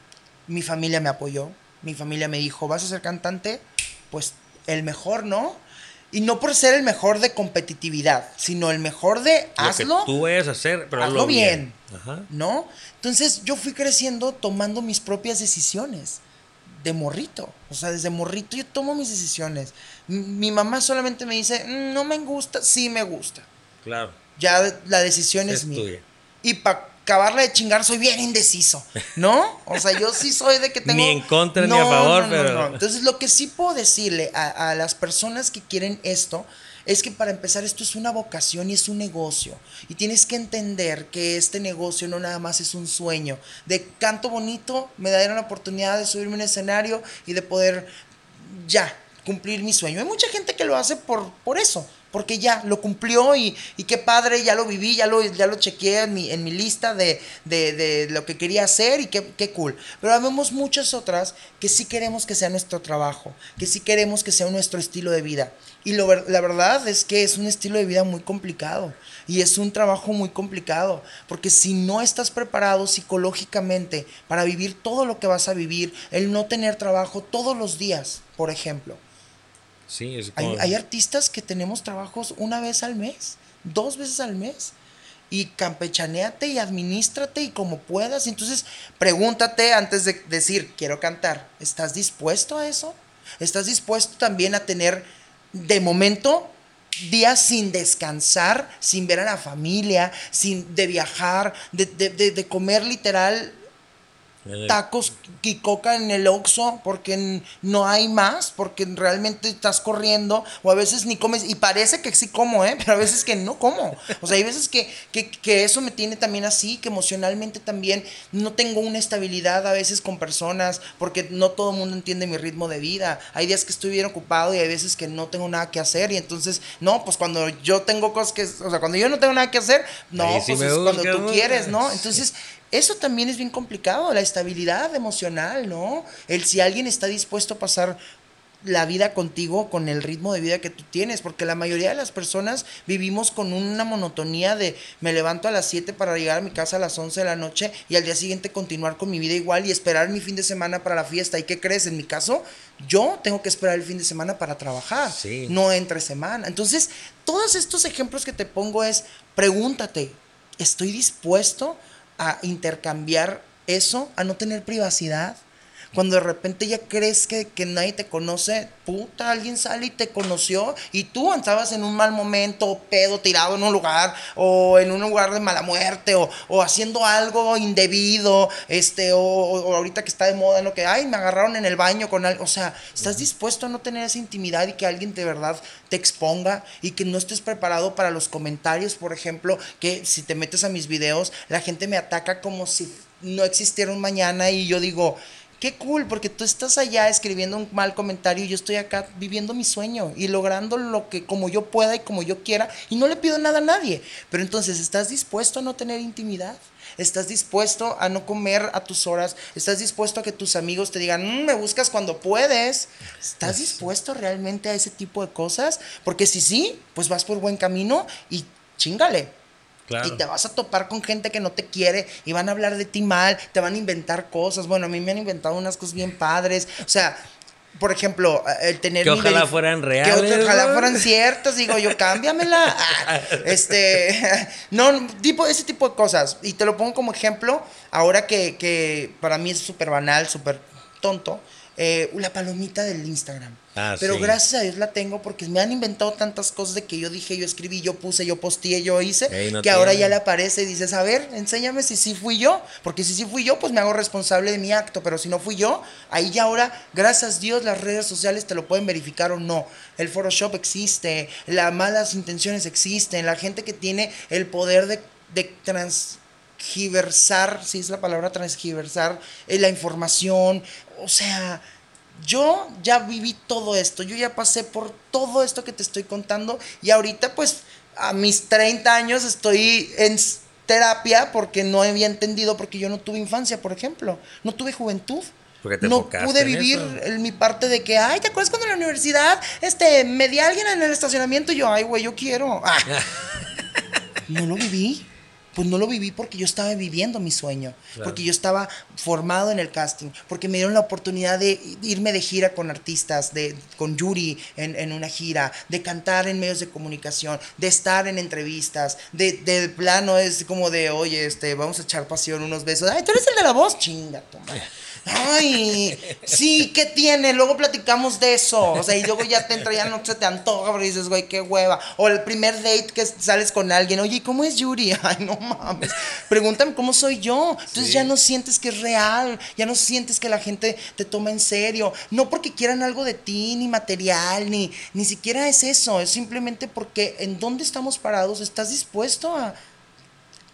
mi familia me apoyó, mi familia me dijo, ¿vas a ser cantante? Pues el mejor, ¿no? Y no por ser el mejor de competitividad, sino el mejor de hazlo. que tú a hacer, pero hazlo bien. ¿No? Entonces yo fui creciendo tomando mis propias decisiones. De morrito. O sea, desde morrito yo tomo mis decisiones. mi mamá solamente me dice, mm, no me gusta, sí me gusta. Claro. Ya la decisión es, mía. Y para acabarla de chingar soy bien indeciso, ¿no? O sea, yo sí soy de que tengo... ni en contra ni a favor, pero... Entonces, lo que sí puedo decirle a, las personas que quieren esto es que para empezar esto es una vocación y es un negocio. Y tienes que entender que este negocio no nada más es un sueño. De canto bonito, me darán la oportunidad de subirme a un escenario y de poder ya cumplir mi sueño. Hay mucha gente que lo hace por, por eso porque ya lo cumplió y, y, qué padre, ya lo viví, ya lo, ya lo chequeé en mi, en mi lista de, de, de, lo que quería hacer y qué, qué cool. Pero vemos muchas otras que sí queremos que sea nuestro trabajo, que sí queremos que sea nuestro estilo de vida. Y lo, la verdad es que es un estilo de vida muy complicado y es un trabajo muy complicado, porque si no estás preparado psicológicamente para vivir todo lo que vas a vivir, el no tener trabajo todos los días, por ejemplo, hay, artistas que tenemos trabajos una vez al mes, dos veces al mes. Y campechaneate y administrate y como puedas. Entonces, pregúntate antes de decir, quiero cantar, ¿estás dispuesto a eso? ¿Estás dispuesto también a tener, de momento, días sin descansar, sin ver a la familia, sin de viajar, de, de comer literal tacos y coca en el Oxxo porque no hay más, porque realmente estás corriendo o a veces ni comes y parece que sí como, ¿eh? pero a veces que no como. O sea, hay veces que, que, eso me tiene también así, que emocionalmente también no tengo una estabilidad a veces con personas porque no todo el mundo entiende mi ritmo de vida. Hay días que estoy bien ocupado y hay veces que no tengo nada que hacer y entonces, no, pues cuando yo tengo cosas que, o sea, cuando yo no tengo nada que hacer, no, pues es cuando tú quieres, ¿no? Entonces, eso también es bien complicado, la estabilidad emocional, ¿no? El si alguien está dispuesto a pasar la vida contigo con el ritmo de vida que tú tienes, porque la mayoría de las personas vivimos con una monotonía de me levanto a las 7 para llegar a mi casa a las 11 de la noche y al día siguiente continuar con mi vida igual y esperar mi fin de semana para la fiesta. ¿Y qué crees? En mi caso, yo tengo que esperar el fin de semana para trabajar, no entre semana. Entonces, todos estos ejemplos que te pongo es, pregúntate, ¿estoy dispuesto a intercambiar eso, a no tener privacidad. Cuando de repente ya crees que, que, nadie te conoce, puta, alguien sale y te conoció y tú estabas en un mal momento, pedo, tirado en un lugar, o en un lugar de mala muerte, o, o haciendo algo indebido, este, o, o, ahorita que está de moda, lo que, ay, me agarraron en el baño con algo. O sea, ¿estás dispuesto a no tener esa intimidad y que alguien de verdad te exponga y que no estés preparado para los comentarios, por ejemplo, que si te metes a mis videos, la gente me ataca como si no existiera un mañana y yo digo, qué cool, porque tú estás allá escribiendo un mal comentario y yo estoy acá viviendo mi sueño y logrando lo que como yo pueda y como yo quiera y no le pido nada a nadie. Pero entonces, ¿estás dispuesto a no tener intimidad? ¿Estás dispuesto a no comer a tus horas? ¿Estás dispuesto a que tus amigos te digan, mm, me buscas cuando puedes? ¿Estás dispuesto realmente a ese tipo de cosas? Porque si sí, pues vas por buen camino y chingale. Y te vas a topar con gente que no te quiere y van a hablar de ti mal, te van a inventar cosas. Bueno, a mí me han inventado unas cosas bien padres. O sea, por ejemplo, el tener... Que ojalá fueran reales. Que ojalá fueran ciertas. Digo yo, cámbiamela. este, no, tipo, ese tipo de cosas. Y te lo pongo como ejemplo, ahora que, que para mí es súper banal, súper tonto eh, la palomita del Instagram. Ah, Pero gracias a Dios la tengo porque me han inventado tantas cosas de que yo dije, yo escribí, yo puse, yo posteé, yo hice, que ahora ya le aparece y dices, a ver, enséñame si sí fui yo, porque si sí fui yo, pues me hago responsable de mi acto, pero si no fui yo, ahí ya ahora, gracias a Dios, las redes sociales te lo pueden verificar o no. El Photoshop existe, las malas intenciones existen, la gente que tiene el poder de, de transgiversar, si es la palabra transgiversar, eh, la información, o sea, yo ya viví todo esto, yo ya pasé por todo esto que te estoy contando y ahorita pues a mis 30 años estoy en terapia porque no había entendido, porque yo no tuve infancia, por ejemplo, no tuve juventud. no pude vivir mi parte de que, ay, ¿te acuerdas cuando en la universidad este, me di a alguien en el estacionamiento? Y yo, ay, güey, yo quiero. Ah. no lo viví pues no lo viví porque yo estaba viviendo mi sueño, porque yo estaba formado en el casting, porque me dieron la oportunidad de irme de gira con artistas, de, con Yuri en, en una gira, de cantar en medios de comunicación, de estar en entrevistas, de, de plano es como de, oye, este, vamos a echar pasión, unos besos, ay, tú eres el de la voz, chinga, toma. Ay, sí, ¿qué tiene? Luego platicamos de eso. O sea, y luego ya te entra, ya no se te antoja, pero dices, güey, qué hueva. O el primer date que sales con alguien, oye, ¿cómo es Yuri? Ay, no mames. Pregúntame cómo soy yo. Entonces ya no sientes que es real, ya no sientes que la gente te toma en serio. No porque quieran algo de ti, ni material, ni, ni siquiera es eso. Es simplemente porque en dónde estamos parados estás dispuesto a,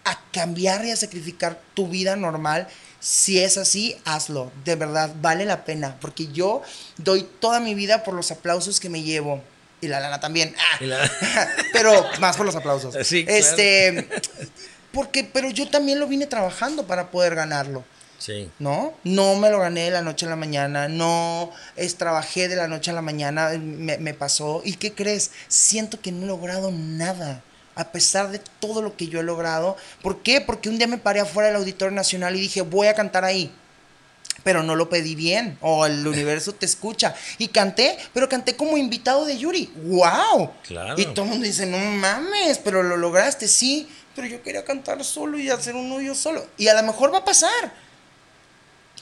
a cambiar y a sacrificar tu vida normal si es así, hazlo. De verdad, vale la pena. Porque yo doy toda mi vida por los aplausos que me llevo. Y la lana también. Ah. pero más por los aplausos. Sí, Este. Porque, pero yo también lo vine trabajando para poder ganarlo. Sí. ¿No? No me lo gané de la noche a la mañana. No es, trabajé de la noche a la mañana. Me, me pasó. ¿Y qué crees? Siento que no he logrado nada a pesar de todo lo que yo he logrado. ¿Por qué? Porque un día me paré afuera del Auditorio Nacional y dije, voy a cantar ahí. Pero no lo pedí bien, o el universo te escucha. Y canté, pero canté como invitado de Yuri. ¡Wow! Claro. Y todo el mundo dice, no mames, pero lo lograste, sí. Pero yo quería cantar solo y hacer un yo solo. Y a lo mejor va a pasar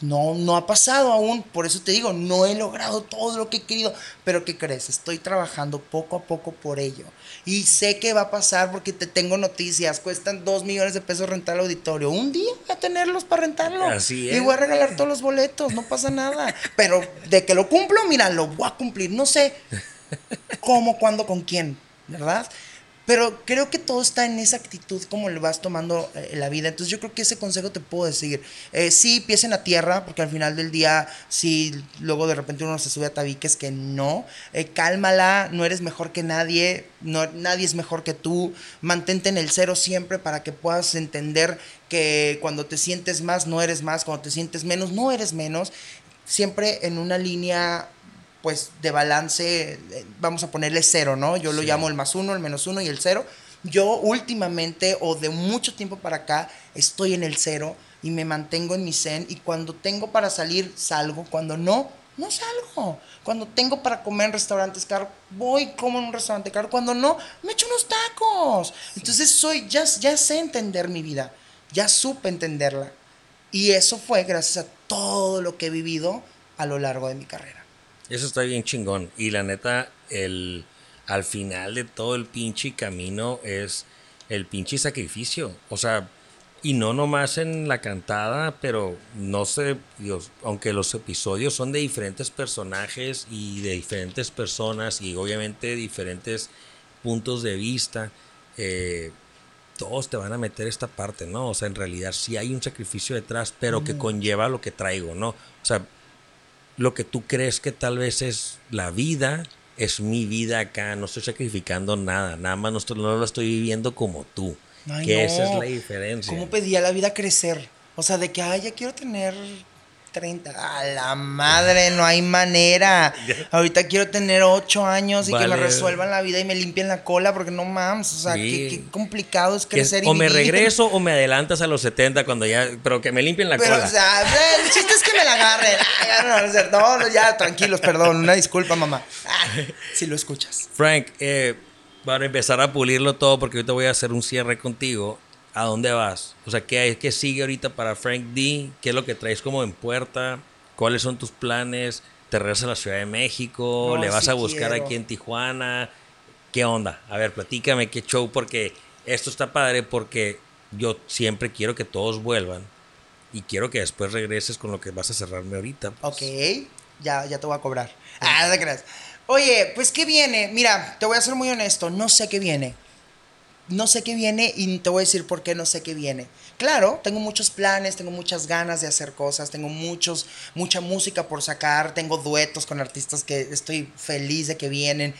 no, no ha pasado aún, por eso te digo, no he logrado todo lo que he querido, pero ¿qué crees? Estoy trabajando poco a poco por ello. Y sé que va a pasar porque te tengo noticias, cuestan dos millones de pesos rentar el auditorio. Un día voy a tenerlos para rentarlo. Así es. Y voy a regalar todos los boletos, no pasa nada. Pero de que lo cumplo, mira, lo voy a cumplir. No sé cómo, cuándo, con quién, ¿verdad? Pero creo que todo está en esa actitud como le vas tomando eh, la vida. Entonces yo creo que ese consejo te puedo decir. Eh, sí, piensa en la tierra, porque al final del día, si luego de repente uno se sube a tabiques, que no. Eh, cálmala, no eres mejor que nadie, no, nadie es mejor que tú. Mantente en el cero siempre para que puedas entender que cuando te sientes más, no eres más. Cuando te sientes menos, no eres menos. Siempre en una línea pues de balance, eh, vamos a ponerle cero, ¿no? Yo lo llamo el más uno, el menos uno y el cero. Yo últimamente o de mucho tiempo para acá estoy en el cero y me mantengo en mi zen y cuando tengo para salir salgo, cuando no, no salgo. Cuando tengo para comer en restaurantes caros, voy como en un restaurante caro. Cuando no, me echo unos tacos. Entonces soy, ya, ya sé entender mi vida ya supe entenderla. Y eso fue gracias a todo lo que he vivido a lo largo de mi carrera. Eso está bien chingón. Y la neta, el, al final de todo el pinche camino es el pinche sacrificio. O sea, y no nomás en la cantada, pero no sé, Dios, aunque los episodios son de diferentes personajes y de diferentes personas y obviamente diferentes puntos de vista, eh, todos te van a meter esta parte, ¿no? O sea, en realidad sí hay un sacrificio detrás, pero que conlleva lo que traigo, ¿no? O sea, lo que tú crees que tal vez es la vida, es mi vida acá, no estoy sacrificando nada, nada más no, no lo estoy viviendo como tú. que esa es la diferencia. ¿Cómo pedía la vida crecer? O sea, de que, ay, ya quiero tener 30. A la madre, no hay manera. Ahorita quiero tener 8 años y que me resuelvan la vida y me limpien la cola porque no mames. O sea, qué, complicado es crecer y O me regreso o me adelantas a los 70 cuando ya. Pero que me limpien la pero, cola. O sea, el chiste es que me la agarren. no, no, ya, tranquilos, perdón. Una disculpa, mamá. si lo escuchas. Frank, eh, para empezar a pulirlo todo, porque ahorita voy a hacer un cierre contigo. ¿A dónde vas? O sea, ¿qué, ¿qué sigue ahorita para Frank D? ¿Qué es lo que traes como en puerta? ¿Cuáles son tus planes? ¿Te regresas a la Ciudad de México? ¿Le vas a buscar aquí en Tijuana? ¿Qué onda? A ver, platícame qué show, porque esto está padre porque yo siempre quiero que todos vuelvan y quiero que después regreses con lo que vas a cerrarme ahorita. Pues. Ok, ya, ya te voy a cobrar. Ah, no creas. Oye, pues ¿qué viene? Mira, te voy a ser muy honesto, no sé qué viene no sé qué viene y te voy a decir por qué no sé qué viene. Claro, tengo muchos planes, tengo muchas ganas de hacer cosas, tengo muchos, mucha música por sacar, tengo duetos con artistas que estoy feliz de que vienen.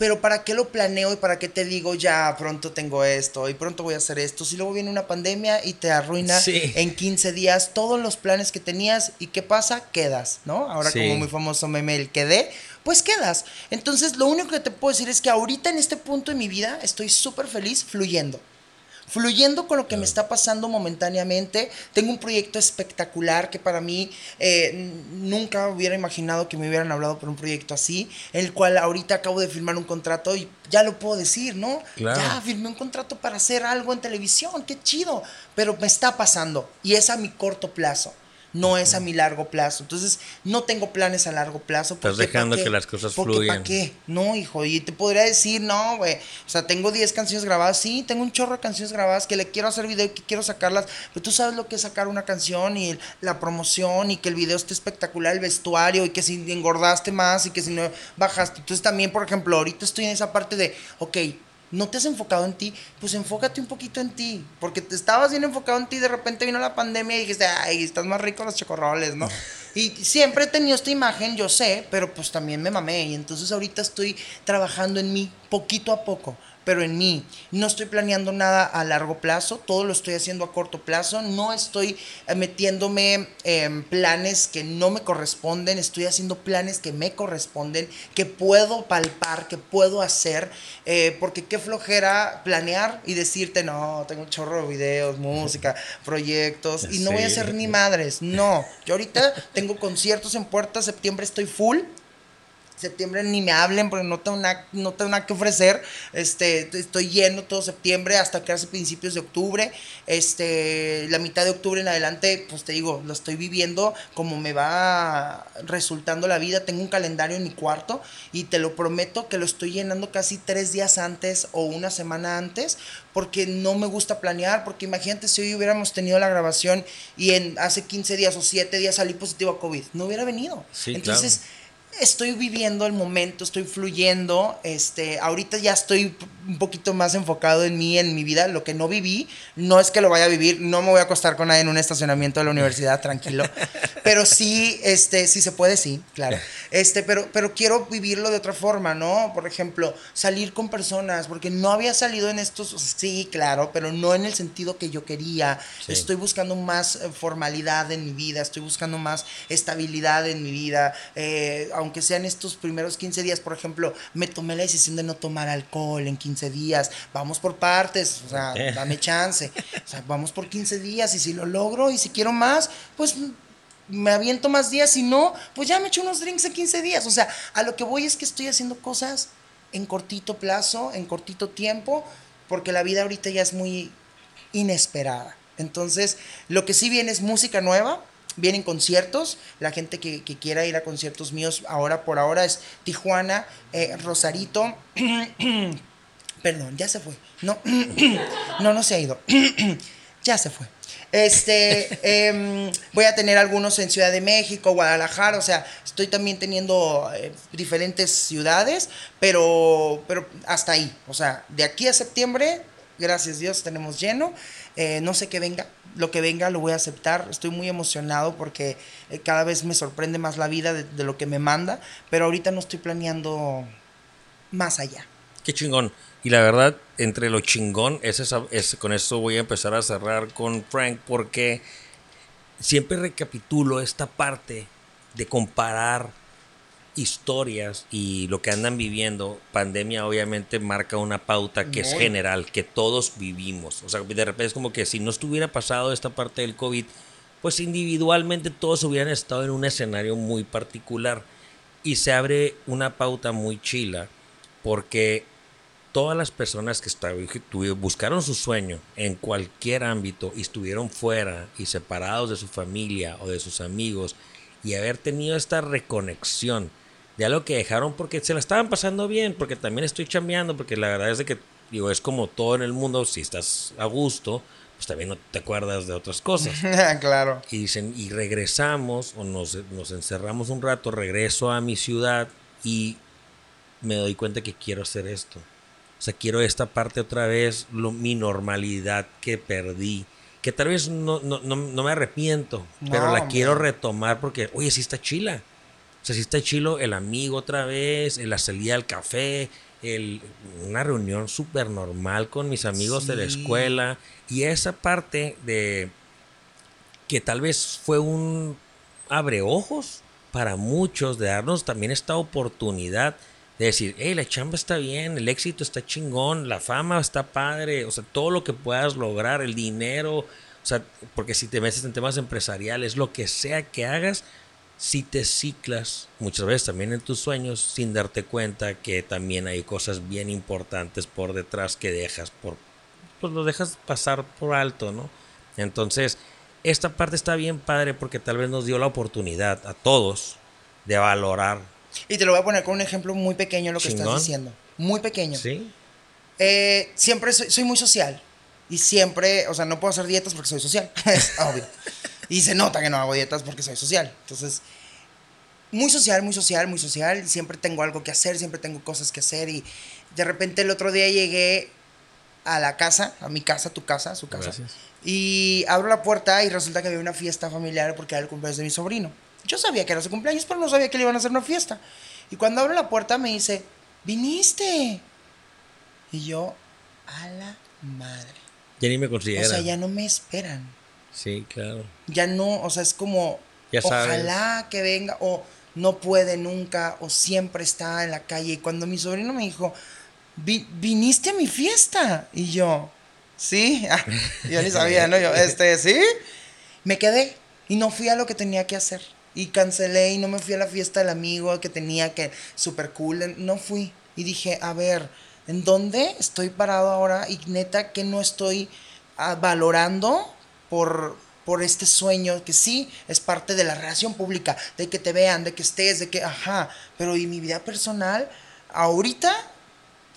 Pero ¿para qué lo planeo y para qué te digo ya pronto tengo esto y pronto voy a hacer esto? Si luego viene una pandemia y te arruina en 15 días todos los planes que tenías y ¿qué pasa? Quedas, ¿no? Ahora como muy famoso meme el quedé pues quedas. Entonces, lo único que te puedo decir es que ahorita en este punto de mi vida estoy súper feliz fluyendo. Fluyendo con lo que me está pasando momentáneamente. Tengo un proyecto espectacular que para mí eh, nunca hubiera imaginado que me hubieran hablado por un proyecto así, el cual ahorita acabo de firmar un contrato y ya lo puedo decir, ¿no? Ya firmé un contrato para hacer algo en televisión, qué chido, pero me está pasando y es a mi corto plazo no es a mi largo plazo. Entonces, no tengo planes a largo plazo. Estás dejando que las cosas fluyan. ¿Para qué? No, hijo. Y te podría decir, no, güey. O sea, tengo 10 canciones grabadas. Sí, tengo un chorro de canciones grabadas que le quiero hacer video y que quiero sacarlas. Pero tú sabes lo que es sacar una canción y la promoción y que el video esté espectacular, el vestuario y que si engordaste más y que si no bajaste. Entonces, también, por ejemplo, ahorita estoy en esa parte de, ok, no te has enfocado en ti, pues enfócate un poquito en ti, porque te estabas bien enfocado en ti, de repente vino la pandemia y dijiste, ay, estás más rico los chocorroles, ¿no? Y siempre he tenido esta imagen, yo sé, pero pues también me mamé y entonces ahorita estoy trabajando en mí poquito a poco pero en mí. No estoy planeando nada a largo plazo, todo lo estoy haciendo a corto plazo, no estoy eh, metiéndome en planes que no me corresponden, estoy haciendo planes que me corresponden, que puedo palpar, que puedo hacer, eh, porque qué flojera planear y decirte, no, tengo un chorro de videos, música, proyectos, y no voy a hacer ni madres, no. Yo ahorita tengo conciertos en puerta, septiembre estoy full, septiembre ni me hablen porque no tengo nada, no tengo nada que ofrecer. Este, estoy lleno todo septiembre hasta casi principios de octubre. Este, la mitad de octubre en adelante, pues te digo, lo estoy viviendo como me va resultando la vida. Tengo un calendario en mi cuarto y te lo prometo que lo estoy llenando casi tres días antes o una semana antes porque no me gusta planear, porque imagínate si hoy hubiéramos tenido la grabación y en hace 15 días o 7 días salí positivo a COVID, no hubiera venido. Entonces, estoy viviendo el momento, estoy fluyendo. Este, ahorita ya estoy un poquito más enfocado en mí, en mi vida. Lo que no viví, no es que lo vaya a vivir, no me voy a acostar con nadie en un estacionamiento de la universidad, tranquilo. Pero sí, este, sí se puede, sí, claro. Este, pero, pero quiero vivirlo de otra forma, ¿no? Por ejemplo, salir con personas, porque no había salido en estos, sí, claro, pero no en el sentido que yo quería. Estoy buscando más eh, formalidad en mi vida, estoy buscando más estabilidad en mi vida. Eh, aunque sean estos primeros 15 días, por ejemplo, me tomé la decisión de no tomar alcohol en 15 días, vamos por partes, o sea, dame chance, o sea, vamos por 15 días y si lo logro y si quiero más, pues me aviento más días, si no, pues ya me echo unos drinks en 15 días, o sea, a lo que voy es que estoy haciendo cosas en cortito plazo, en cortito tiempo, porque la vida ahorita ya es muy inesperada. Entonces, lo que sí viene es música nueva, vienen conciertos, la gente que, quiera ir a conciertos míos ahora por ahora es Tijuana, eh, Rosarito, perdón, ya se fue, no, no, no se ha ido, ya se fue. Este, em, voy a tener algunos en Ciudad de México, Guadalajara, o sea, estoy también teniendo eh, diferentes ciudades, pero, pero hasta ahí, o sea, de aquí a septiembre, gracias a Dios, tenemos lleno, eh, no sé qué venga, lo que venga lo voy a aceptar, estoy muy emocionado porque eh, cada vez me sorprende más la vida de, de lo que me manda, pero ahorita no estoy planeando más allá. Qué chingón. Y la verdad, entre lo chingón, es, esa, es con eso voy a empezar a cerrar con Frank, porque siempre recapitulo esta parte de comparar historias y lo que andan viviendo. Pandemia obviamente marca una pauta que es general, que todos vivimos. O sea, de repente es como que si no estuviera pasado esta parte del COVID, pues individualmente todos hubieran estado en un escenario muy particular. Y se abre una pauta muy chila, porque todas las personas que buscaron su sueño en cualquier ámbito y estuvieron fuera y separados de su familia o de sus amigos y haber tenido esta reconexión de algo que dejaron porque se la estaban pasando bien, porque también estoy chambeando, porque la verdad es de que digo, es como todo en el mundo, si estás a gusto, pues también no te acuerdas de otras cosas. claro. Y dicen, y regresamos o nos, nos encerramos un rato, regreso a mi ciudad y me doy cuenta que quiero hacer esto o sea, quiero esta parte otra vez, lo, mi normalidad que perdí. Que tal vez no, no, no, me arrepiento, pero la quiero retomar porque, oye, sí está chila. O sea, sí está chilo el amigo otra vez, la salida al café, el, una reunión súper normal con mis amigos de la escuela. Y esa parte de que tal vez fue un abreojos para muchos de darnos también esta oportunidad de decir, hey, la chamba está bien, el éxito está chingón, la fama está padre, o sea, todo lo que puedas lograr, el dinero, o sea, porque si te metes en temas empresariales, lo que sea que hagas, si te ciclas muchas veces también en tus sueños sin darte cuenta que también hay cosas bien importantes por detrás que dejas por pues lo dejas pasar por alto, ¿no? Entonces, esta parte está bien padre porque tal vez nos dio la oportunidad a todos de valorar y te lo voy a poner con un ejemplo muy pequeño lo que estás diciendo. Muy pequeño. Sí. Eh, siempre soy, muy social. Y siempre, o sea, no puedo hacer dietas porque soy social. es obvio. Y se nota que no hago dietas porque soy social. Entonces, muy social, muy social, muy social. Siempre tengo algo que hacer, siempre tengo cosas que hacer. Y de repente el otro día llegué a la casa, a mi casa, tu casa, su casa. Y abro la puerta y resulta que había una fiesta familiar porque era el cumpleaños de mi sobrino. Yo sabía que era su cumpleaños, pero no sabía que le iban a hacer una fiesta. Y cuando abro la puerta me dice, viniste. Y yo, a la madre. Ya ni me consideran. O sea, ya no me esperan. Sí, claro. Ya no, o sea, es como, ojalá que venga, o no puede nunca, o siempre está en la calle. Y cuando mi sobrino me dijo, viniste a mi fiesta. Y yo, sí, ah, yo ni sabía, ¿no? Yo, este, sí. Me quedé y no fui a lo que tenía que hacer y cancelé y no me fui a la fiesta del amigo que tenía que super cool, no fui. Y dije, a ver, ¿en dónde estoy parado ahora? Y neta que no estoy ah, valorando por, por este sueño que sí es parte de la relación pública, de que te vean, de que estés, de que, ajá, pero y mi vida personal, ahorita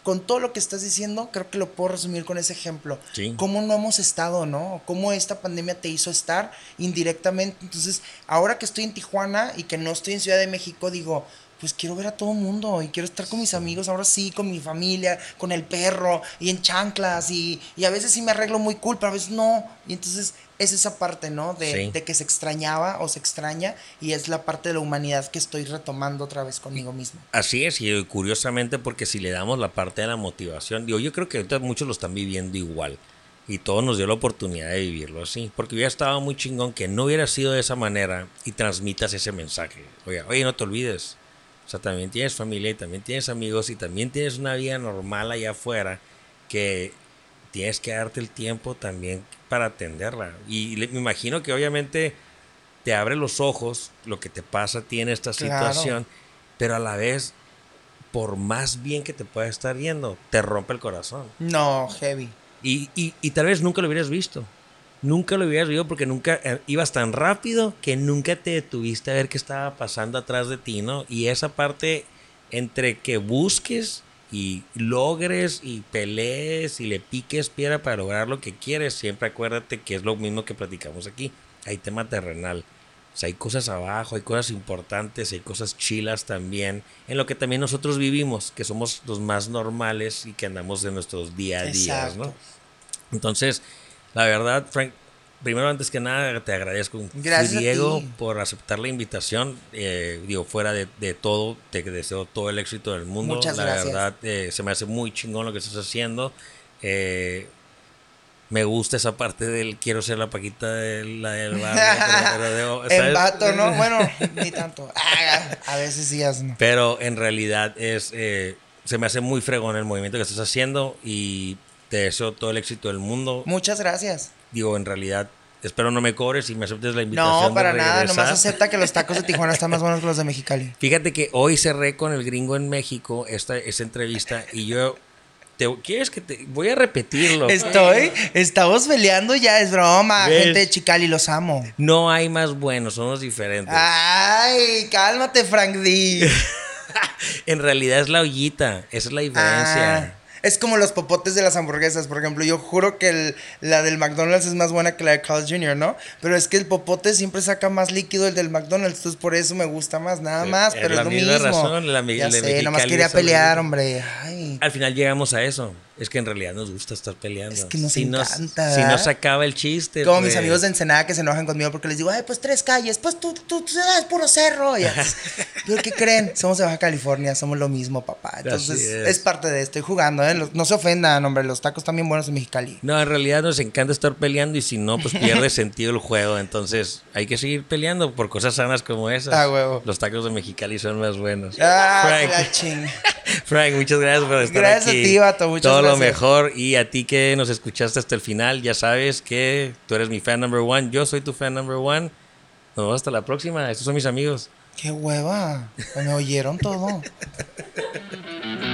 con todo lo que estás diciendo, creo que lo puedo resumir con ese ejemplo. Cómo no hemos estado, ¿no? Cómo esta pandemia te hizo estar indirectamente. Entonces, ahora que estoy en Tijuana y que no estoy en Ciudad de México, digo, pues quiero ver a todo el mundo y quiero estar con mis amigos, ahora sí, con mi familia, con el perro y en chanclas y, y a veces sí me arreglo muy cool, pero a veces no. Y entonces es esa parte, ¿no? De, de, que se extrañaba o se extraña y es la parte de la humanidad que estoy retomando otra vez conmigo mismo. Así es, y curiosamente porque si le damos la parte de la motivación, digo, yo creo que ahorita muchos lo están viviendo igual y todo nos dio la oportunidad de vivirlo así, porque hubiera estado muy chingón que no hubiera sido de esa manera y transmitas ese mensaje. Oye, oye, no te olvides, o sea, también tienes familia y también tienes amigos y también tienes una vida normal allá afuera que tienes que darte el tiempo también para atenderla. Y me imagino que obviamente te abre los ojos lo que te pasa a ti en esta situación, pero a la vez, por más bien que te pueda estar yendo, te rompe el corazón. No, heavy. Y, y, y tal vez nunca lo hubieras visto. Nunca lo hubieras vivido porque nunca eh, ibas tan rápido que nunca te detuviste a ver qué estaba pasando atrás de ti, ¿no? Y esa parte entre que busques y logres y pelees y le piques piedra para lograr lo que quieres, siempre acuérdate que es lo mismo que platicamos aquí. Hay tema terrenal. O sea, hay cosas abajo, hay cosas importantes, hay cosas chilas también, en lo que también nosotros vivimos, que somos los más normales y que andamos en nuestros día a día, ¿no? Entonces, la verdad, Frank, primero antes que nada te agradezco, Gracias Diego, por aceptar la invitación. Eh, digo, fuera de, todo, te deseo todo el éxito del mundo. Muchas la gracias. verdad, eh, se me hace muy chingón lo que estás haciendo. Eh, me gusta esa parte del quiero ser la paquita de la del barrio. en vato, ¿no? Bueno, ni tanto. Ah, a veces sí, no. Pero en realidad es, se me hace muy fregón el movimiento que estás haciendo y te deseo todo el éxito del mundo. Muchas gracias. Digo, en realidad, espero no me cobres y me aceptes la invitación. No, para nada, nomás acepta que los tacos de Tijuana están más buenos que los de Mexicali. Fíjate que hoy cerré con el gringo en México esta, esta entrevista y yo ¿Quieres que te.? Voy a repetirlo. Estoy. Estamos peleando ya, es broma. Gente de Chicali, los amo. No hay más buenos, somos diferentes. Ay, cálmate, Frank D. en realidad es la ollita. Esa es la diferencia. Ah. Es como los popotes de las hamburguesas, por ejemplo. Yo juro que la del McDonald's es más buena que la de Carl Jr., ¿no? Pero es que el popote siempre saca más líquido el del McDonald's, entonces por eso me gusta más, nada más, pero es, lo mismo. Razón, la, ya sé, nomás quería pelear, hombre. Al final llegamos a eso. Es que en realidad nos gusta estar peleando. Es que nos encanta. si no se acaba el chiste. Como mis amigos de Ensenada que se enojan conmigo porque les digo, ay, pues tres calles, pues tú, tú, tú es puro cerro. ¿Pero qué creen? Somos de Baja California, somos lo mismo, papá. Entonces es. parte de esto. Estoy jugando, ¿eh? No se ofendan, hombre, los tacos también buenos en Mexicali. No, en realidad nos encanta estar peleando y si no, pues pierde sentido el juego. Entonces hay que seguir peleando por cosas sanas como esas. Ah, huevo. Los tacos de Mexicali son más buenos. Ah, Frank. Frank, muchas gracias por estar aquí. Gracias a ti, vato. Muchas Todo lo mejor. Y a ti que nos escuchaste hasta el final, ya sabes que tú eres mi fan number one. Yo soy tu fan number one. Nos vemos hasta la próxima. Estos son mis amigos. Qué hueva. Me oyeron todo.